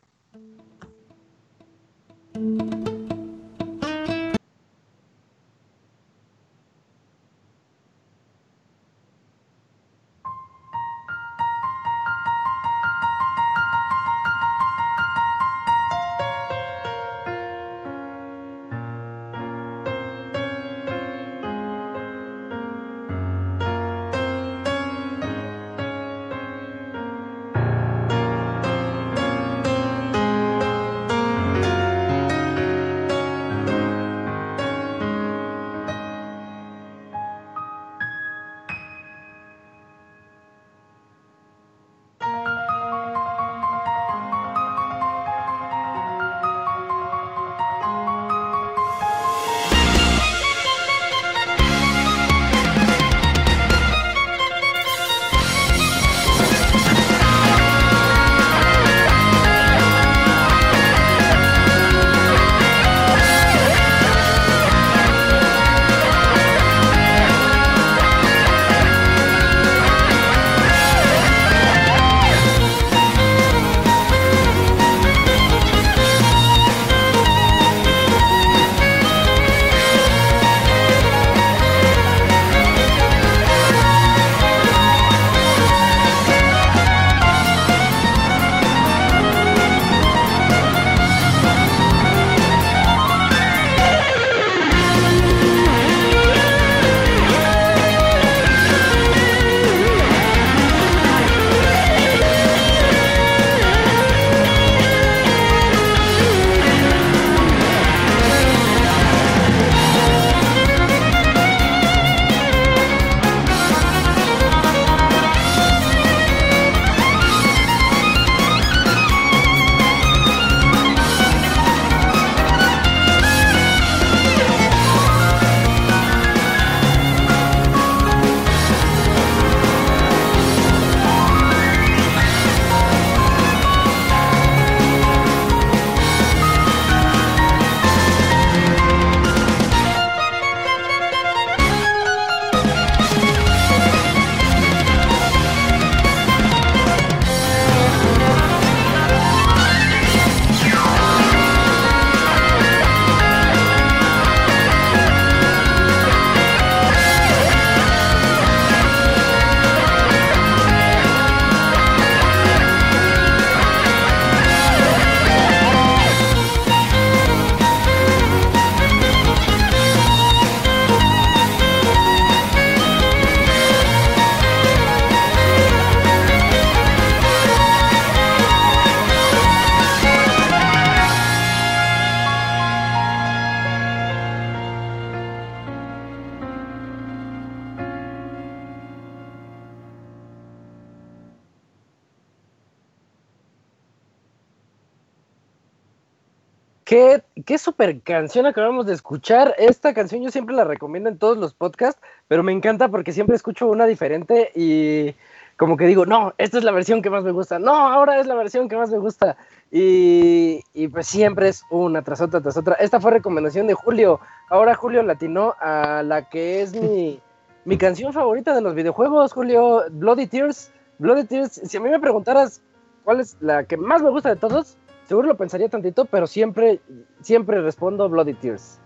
Speaker 1: Super canción acabamos de escuchar. Esta canción yo siempre la recomiendo en todos los podcasts, pero me encanta porque siempre escucho una diferente y como que digo, no, esta es la versión que más me gusta, no, ahora es la versión que más me gusta. Y, pues siempre es una tras otra, tras otra. Esta fue recomendación de Julio. Ahora Julio latinó a la que es mi, mi canción favorita de los videojuegos, Julio, Bloody Tears. Bloody Tears, si a mí me preguntaras cuál es la que más me gusta de todos, seguro lo pensaría tantito, pero siempre, siempre respondo Bloody Tears.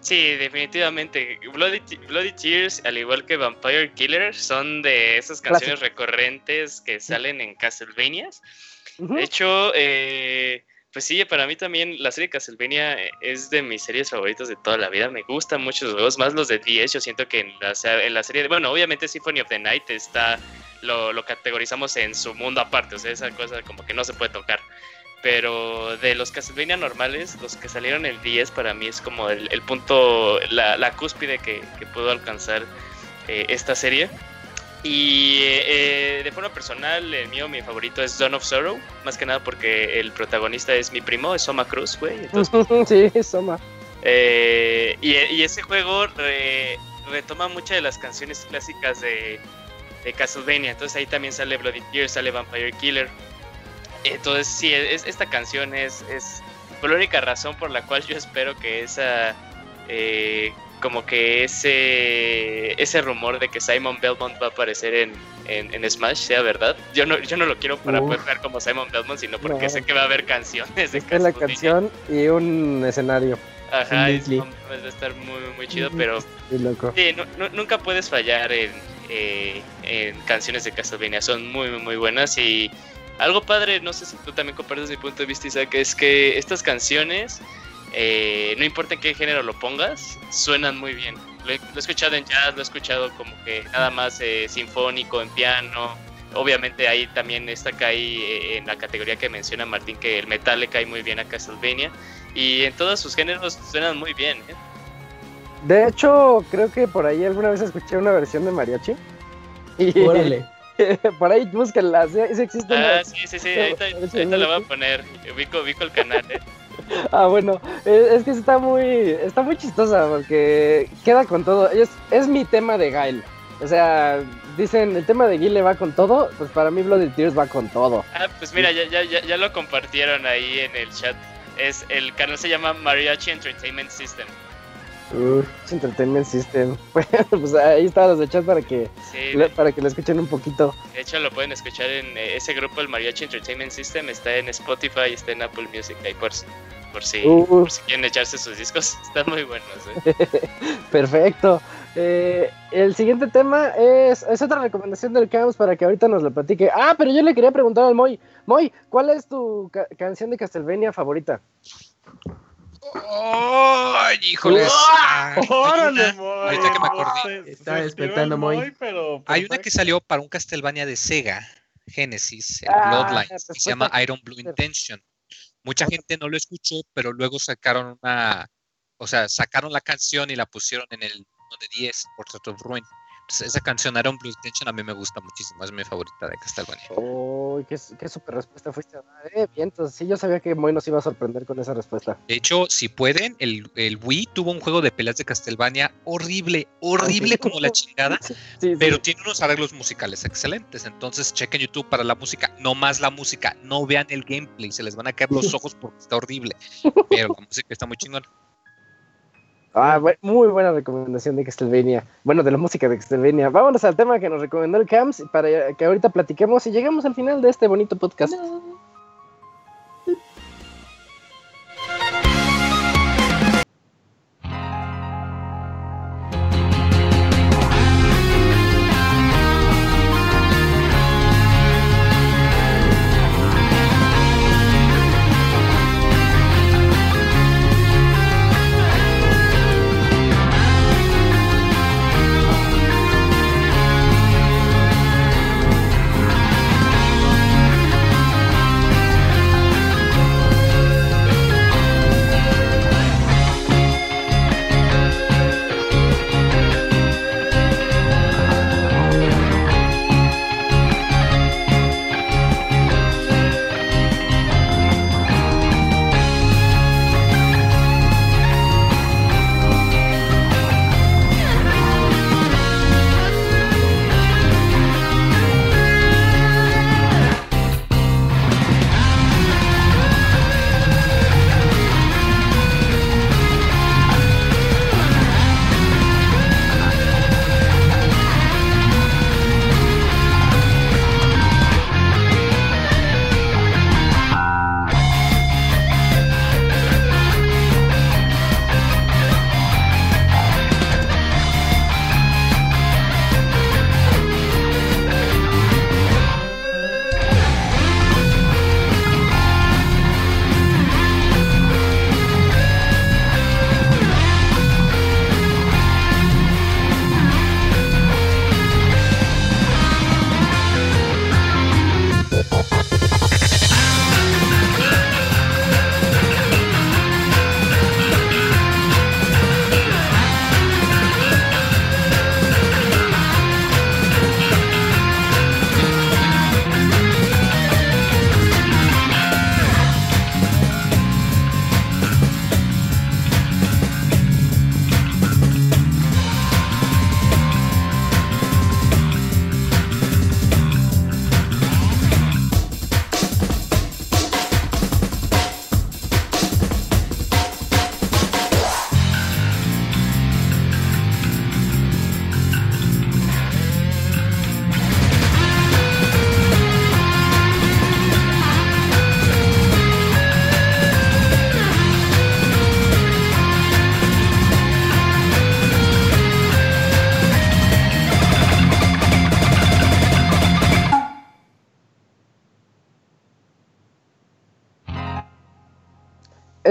Speaker 2: Sí, definitivamente. Bloody, Bloody, Tears, al igual que Vampire Killer, son de esas canciones recurrentes que salen en Castlevania. De hecho, eh, pues sí, para mí también la serie Castlevania es de mis series favoritas de toda la vida. Me gustan mucho los juegos, más los de 10. Yo siento que en la, en la serie, bueno, obviamente Symphony of the Night está, lo, lo categorizamos en su mundo aparte, o sea, esa cosa como que no se puede tocar. Pero de los Castlevania normales, los que salieron el 10 para mí es como el, el punto, la, la cúspide que, que, pudo alcanzar eh, esta serie. Y eh, de forma personal, el mío, mi favorito es Dawn of Sorrow, más que nada porque el protagonista es mi primo, es Soma Cruz, güey.
Speaker 1: sí, es Soma.
Speaker 2: Eh, y, y, ese juego re, retoma muchas de las canciones clásicas de, de Castlevania, entonces ahí también sale Bloody Tears, sale Vampire Killer. Entonces, sí, es, esta canción es, es la única razón por la cual yo espero que esa. Eh, como que ese ese rumor de que Simon Belmont va a aparecer en, en, en Smash sea verdad. Yo no, yo no lo quiero para poder ver como Simon Belmont, sino porque no. sé que va a haber canciones de
Speaker 1: es la canción y un escenario.
Speaker 2: Ajá, es, va a estar muy, muy chido, pero sí, no, no, nunca puedes fallar en, eh, en canciones de Castlevania. Son muy, muy buenas y algo padre, no sé si tú también compartes mi punto de vista, Isaac, es que estas canciones, eh, no importa en qué género lo pongas, suenan muy bien. Lo he, lo he escuchado en jazz, lo he escuchado como que nada más eh, sinfónico, en piano. Obviamente ahí también está cae eh, en la categoría que menciona Martín, que el metal le cae muy bien a Castlevania. Y en todos sus géneros suenan muy bien. ¿eh?
Speaker 1: De hecho, creo que por ahí alguna vez escuché una versión de mariachi.
Speaker 8: Y... Órale.
Speaker 1: por ahí búsquenla, sí, sí existe.
Speaker 2: Ah, sí, sí, sí, ahorita, ahorita lo voy a poner, ubico, ubico el canal, eh.
Speaker 1: Ah, bueno, es, es, que está muy, está muy chistosa porque queda con todo. Es, es mi tema de Gail. O sea, dicen, el tema de Guile va con todo, pues para mí Bloody Tears va con todo.
Speaker 2: Ah, pues mira, ya, ya, ya, ya lo compartieron ahí en el chat. Es, el canal se llama Mariachi Entertainment System.
Speaker 1: Uh, Entertainment System. pues ahí está los de chat para que sí, le, para que lo escuchen un poquito.
Speaker 2: De hecho lo pueden escuchar en eh, ese grupo el Mariachi Entertainment System está en Spotify, está en Apple Music, ahí por, por si uh. por si quieren echarse sus discos, están muy buenos. ¿eh?
Speaker 1: Perfecto. Eh, el siguiente tema es, es otra recomendación del Camps para que ahorita nos lo platique. Ah, pero yo le quería preguntar al Moy. Moy, ¿cuál es tu ca canción de Castlevania favorita?
Speaker 4: ¡Oh! ¡Híjoles!
Speaker 5: ¡Órale, Moy!
Speaker 4: Ahorita que me acordé.
Speaker 8: Está despertando Moy.
Speaker 5: Pero
Speaker 4: Hay una que salió para un Castlevania de Sega, Genesis, ah, Bloodlines, que se llama Iron Blue Intention. Mucha gente no lo escuchó, pero luego sacaron una. O sea, sacaron la canción y la pusieron en el de 10, Portrait of Ruin. Pues esa canción Iron Blue Intention a mí me gusta muchísimo, es mi favorita de Castlevania.
Speaker 1: Oh, qué, qué super respuesta fuiste a dar, eh, bien, entonces sí, yo sabía que Moy nos iba a sorprender con esa respuesta.
Speaker 4: De hecho, si pueden, el, el Wii tuvo un juego de peleas de Castlevania horrible, horrible como la chingada, sí, sí, pero sí. tiene unos arreglos musicales excelentes, entonces chequen YouTube para la música, no más la música, no vean el gameplay, se les van a caer los ojos porque está horrible, pero la música está muy chingona.
Speaker 1: Ah, muy buena recomendación de Castlevania. Bueno, de la música de Castlevania. Vámonos al tema que nos recomendó el Camps para que ahorita platiquemos y llegamos al final de este bonito podcast.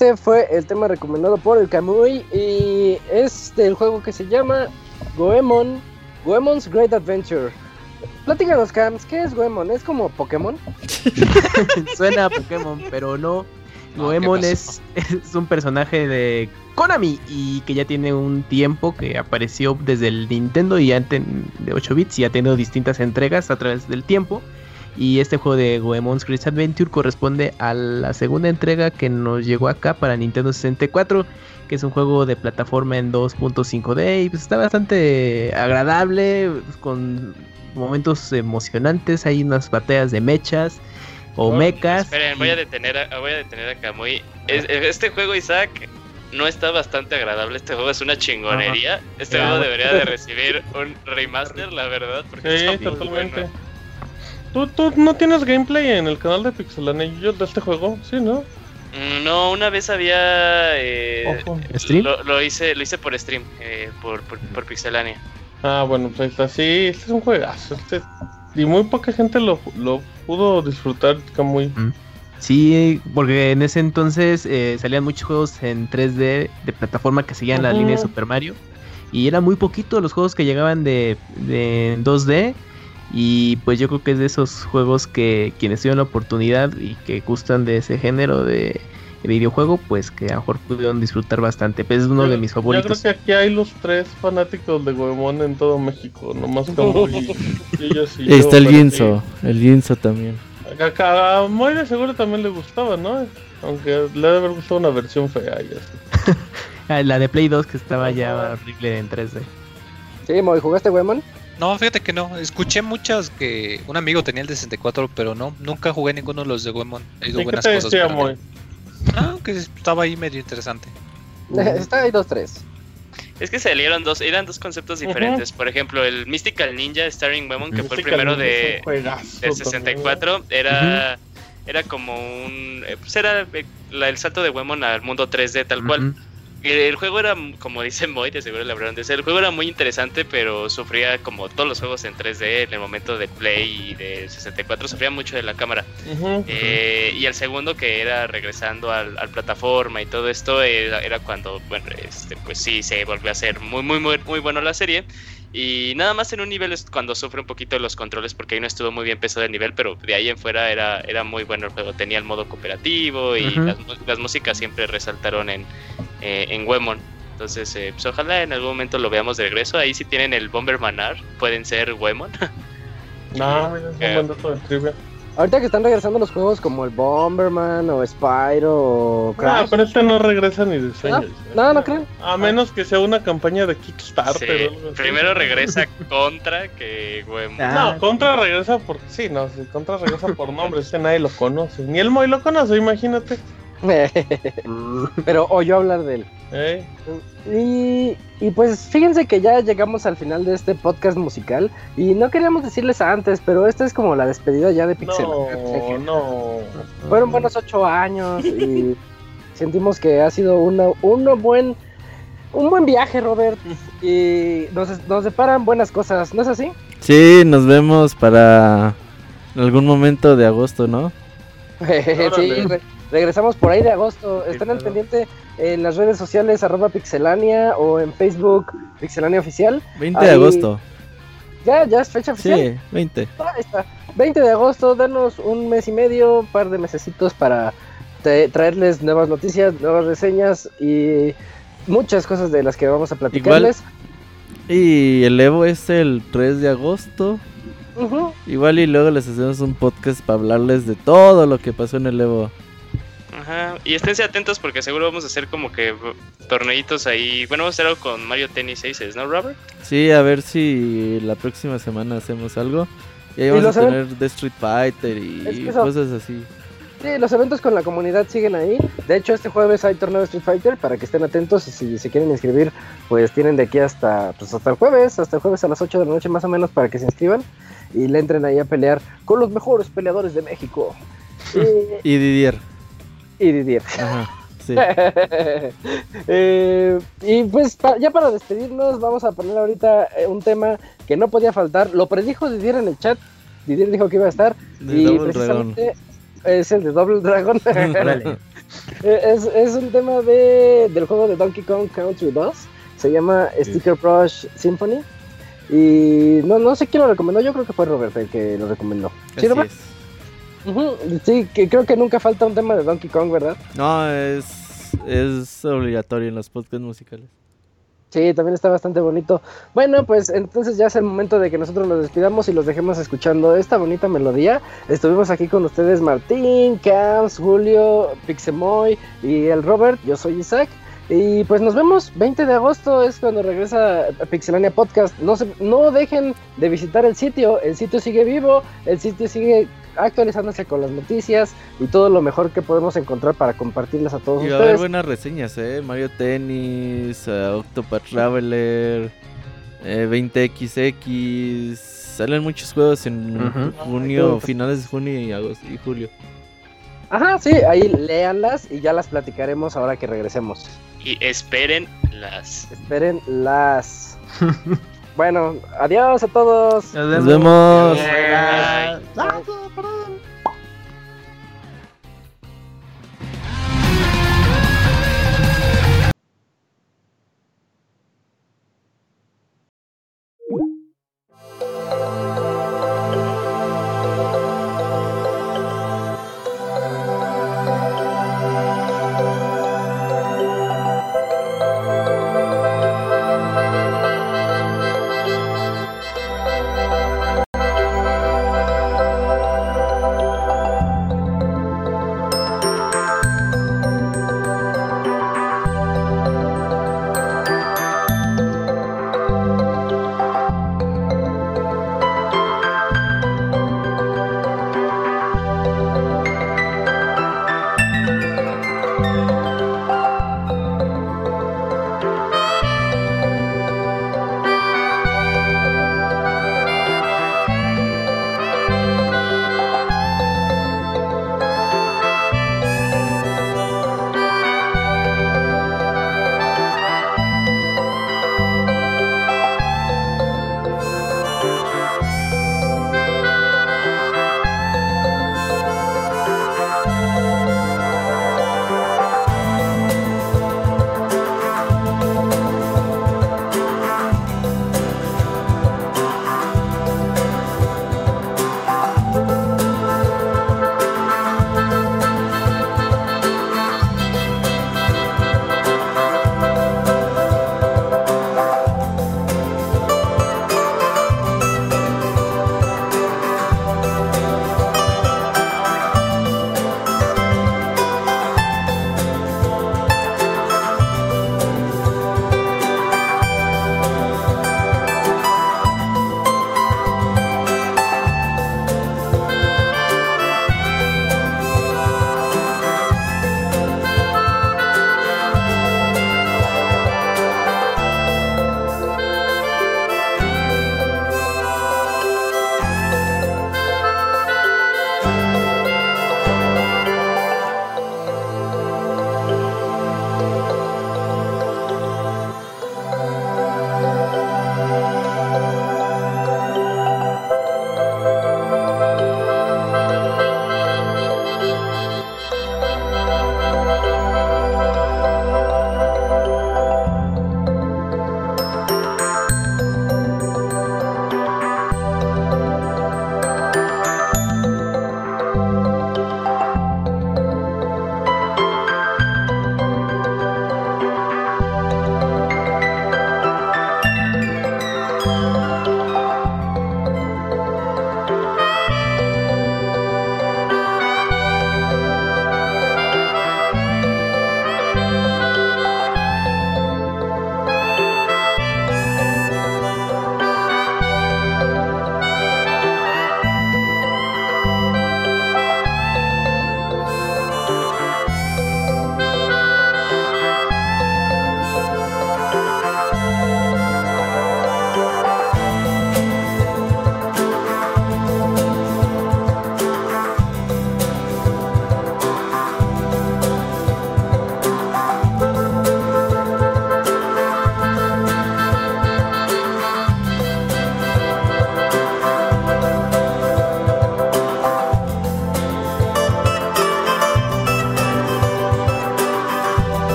Speaker 1: Este fue el tema recomendado por el Kamui y es del juego que se llama Goemon, Goemon's Great Adventure. Platícanos, Cams, ¿qué es Goemon? ¿Es como Pokémon?
Speaker 8: Suena a Pokémon, pero no.
Speaker 4: No,
Speaker 8: Goemon
Speaker 4: ¿qué
Speaker 8: es, es un personaje de Konami y que ya tiene un tiempo que apareció desde el Nintendo y ya ten- de 8 bits y ha tenido distintas entregas a través del tiempo. Y este juego de Goemon's Great Adventure corresponde a la segunda entrega que nos llegó acá para Nintendo 64, que es un juego de plataforma en 2.5D y pues está bastante agradable, pues, con momentos emocionantes, hay unas batallas de mechas o
Speaker 5: Oh,
Speaker 8: mechas.
Speaker 2: Esperen, voy a detener a, voy a detener a Kamui. Es- este juego, Isaac, no está bastante agradable. Este juego es una chingonería. Este juego debería de recibir un remaster, la verdad. Porque
Speaker 5: Sí,
Speaker 2: está muy
Speaker 5: totalmente.
Speaker 2: bueno.
Speaker 5: ¿Tú, ¿Tú no tienes gameplay en el canal de Pixelania de este juego? Sí, ¿no?
Speaker 2: Mm, No, una vez había. eh,
Speaker 5: Ojo.
Speaker 8: ¿Stream?
Speaker 2: Lo, lo hice, lo hice por stream, eh, por, por, por Pixelania.
Speaker 5: Ah, bueno, pues ahí está. Sí, este es un juegazo. Este... Y muy poca gente lo, lo pudo disfrutar, Kamui.
Speaker 8: Sí, porque en ese entonces eh, salían muchos juegos en 3D de plataforma que seguían la línea de Super Mario. Y era muy poquito los juegos que llegaban de, de 2D. Y pues yo creo que es de esos juegos que quienes tuvieron la oportunidad y que gustan de ese género de, de videojuego, pues que a lo mejor pudieron disfrutar bastante. Pues es uno de mis
Speaker 5: Yo
Speaker 8: favoritos.
Speaker 5: creo que aquí hay los tres fanáticos de Goemon en todo México. Nomás Kamui y ellos y
Speaker 3: Ahí está
Speaker 5: yo,
Speaker 3: el Yinzo, el Yinzo también.
Speaker 5: A, a Moy de seguro también le gustaba, ¿no? Aunque le debe haber gustado una versión fea y así.
Speaker 8: Ah, La de Play 2 que estaba ya horrible en 3D.
Speaker 1: Sí, Moy, ¿jugaste Goemon?
Speaker 4: No, fíjate que no. Escuché muchas que un amigo tenía el de 64, pero no, nunca jugué ninguno de los de Goemon. He
Speaker 5: ¿Y qué
Speaker 4: buenas
Speaker 5: te
Speaker 4: cosas.
Speaker 5: decía,
Speaker 4: no. Ah, que estaba ahí medio interesante.
Speaker 1: Está ahí dos, tres.
Speaker 2: Es que salieron dos, eran dos conceptos diferentes. Por ejemplo, el Mystical Ninja Starring Women, que fue el primero de,
Speaker 5: juegazo
Speaker 2: del 64, era, era como un. eh, Pues era eh, el salto de Wemon al mundo 3D, tal cual.
Speaker 8: Ujú.
Speaker 2: El, el juego era, como dice Moy, de seguro le hablaron de ese. El juego era muy interesante, pero sufría como todos los juegos en 3D en el momento de Play y de 64, sufría mucho de la cámara. Eh, y el segundo que era regresando al, al plataforma y todo esto era, era cuando bueno este pues sí se volvió a hacer muy muy muy muy bueno la serie y nada más en un nivel es cuando sufre un poquito los controles porque ahí no estuvo muy bien pesado el nivel pero de ahí en fuera era era muy bueno el juego tenía el modo cooperativo y las, las músicas siempre resaltaron en eh, en Wemon. Entonces eh, pues ojalá en algún momento lo veamos de regreso. Ahí si tienen el Bombermanar pueden ser Wemon.
Speaker 5: No, mira, es un buen dato de trivia.
Speaker 1: Ahorita que están regresando los juegos como el Bomberman o Spyro o
Speaker 5: Ah,
Speaker 1: Crash.
Speaker 5: pero este no regresa ni de sueños.
Speaker 1: No, no creo.
Speaker 5: A menos que sea una campaña de Kickstarter.
Speaker 2: Sí,
Speaker 5: o algo así.
Speaker 2: primero regresa Contra que
Speaker 8: Ah,
Speaker 5: No, Contra regresa por. Sí, no, sí, Contra regresa por nombre. Este nadie lo conoce. Ni el Moy lo conoce, imagínate.
Speaker 1: Pero oyó hablar de él.
Speaker 5: ¿Eh?
Speaker 1: Y, y pues fíjense que ya llegamos al final de este podcast musical y no queríamos decirles antes, pero esta es como la despedida ya de Pixel.
Speaker 5: No, no.
Speaker 1: Fueron buenos ocho años y sentimos que ha sido una, uno buen, un buen viaje, Robert. Y nos, nos deparan buenas cosas, ¿no es así?
Speaker 3: Sí, nos vemos para algún momento de agosto, ¿no?
Speaker 1: sí, regresamos por ahí de agosto. Están al pendiente en las redes sociales arroba pixelania o en Facebook pixelania oficial.
Speaker 3: 20 de
Speaker 1: Ahí-
Speaker 3: agosto.
Speaker 1: Ya, ya es fecha oficial.
Speaker 3: Sí, 20.
Speaker 1: Ahí está. 20 de agosto, danos un mes y medio, un par de mesecitos para tra- traerles nuevas noticias, nuevas reseñas y muchas cosas de las que vamos a platicarles.
Speaker 3: Y el Evo es el 3 de agosto.
Speaker 1: Ujú.
Speaker 3: Igual y luego les hacemos un podcast para hablarles de todo lo que pasó en el Evo.
Speaker 2: Ajá, y esténse atentos porque seguro vamos a hacer como que torneitos ahí. Bueno, vamos a hacer algo con Mario Tennis Aces, ¿no, Robert?
Speaker 3: Sí, a ver si la próxima semana hacemos algo. Y ahí vamos a tener de Street Fighter y
Speaker 1: Es que eso-
Speaker 3: cosas así.
Speaker 1: Sí, los eventos con la comunidad siguen ahí. De hecho, este jueves hay torneo de Street Fighter para que estén atentos y si se quieren inscribir, pues tienen de aquí hasta, pues hasta el jueves, hasta el jueves a las 8 de la noche más o menos para que se inscriban y le entren ahí a pelear con los mejores peleadores de México. Y,
Speaker 3: Y Didier.
Speaker 1: Y Didier.
Speaker 3: Ajá. Sí.
Speaker 1: Eh, y pues pa- ya para despedirnos vamos a poner ahorita eh, un tema que no podía faltar. Lo predijo Didier en el chat. Didier dijo que iba a estar
Speaker 3: De
Speaker 1: y precisamente es el de Double Dragon. Eh, es, es un tema de, del juego de Donkey Kong Country 2. Se llama Sticker Brush Symphony. Y no, no sé quién lo recomendó. Yo creo que fue Robert el que lo recomendó. ¿Sí, Robert?
Speaker 3: es.
Speaker 1: Sí, que creo que nunca falta un tema de Donkey Kong, ¿verdad?
Speaker 3: No, es, es obligatorio en los podcasts musicales.
Speaker 1: Sí, también está bastante bonito. Bueno, pues entonces ya es el momento de que nosotros nos despidamos y los dejemos escuchando esta bonita melodía. Estuvimos aquí con ustedes Martín, Cams, Julio, Pixemoy y el Robert. Yo soy Isaac. Y pues nos vemos 20 de agosto es cuando regresa Pixelania Podcast. No se, no dejen de visitar el sitio. El sitio sigue vivo. El sitio sigue actualizándose con las noticias y todo lo mejor que podemos encontrar para compartirles a todos
Speaker 3: Y va a haber
Speaker 1: ustedes.
Speaker 3: buenas reseñas, ¿eh? Mario Tennis, eh, Octopath Traveler, eh, 20XX. Salen muchos juegos en junio,
Speaker 1: Ay,
Speaker 3: finales de junio y, agosto, y julio.
Speaker 1: Ajá, sí, ahí léanlas y ya las platicaremos ahora que regresemos.
Speaker 2: Y esperen las.
Speaker 1: Esperen las. Bueno, adiós a todos.
Speaker 8: Nos
Speaker 3: vemos.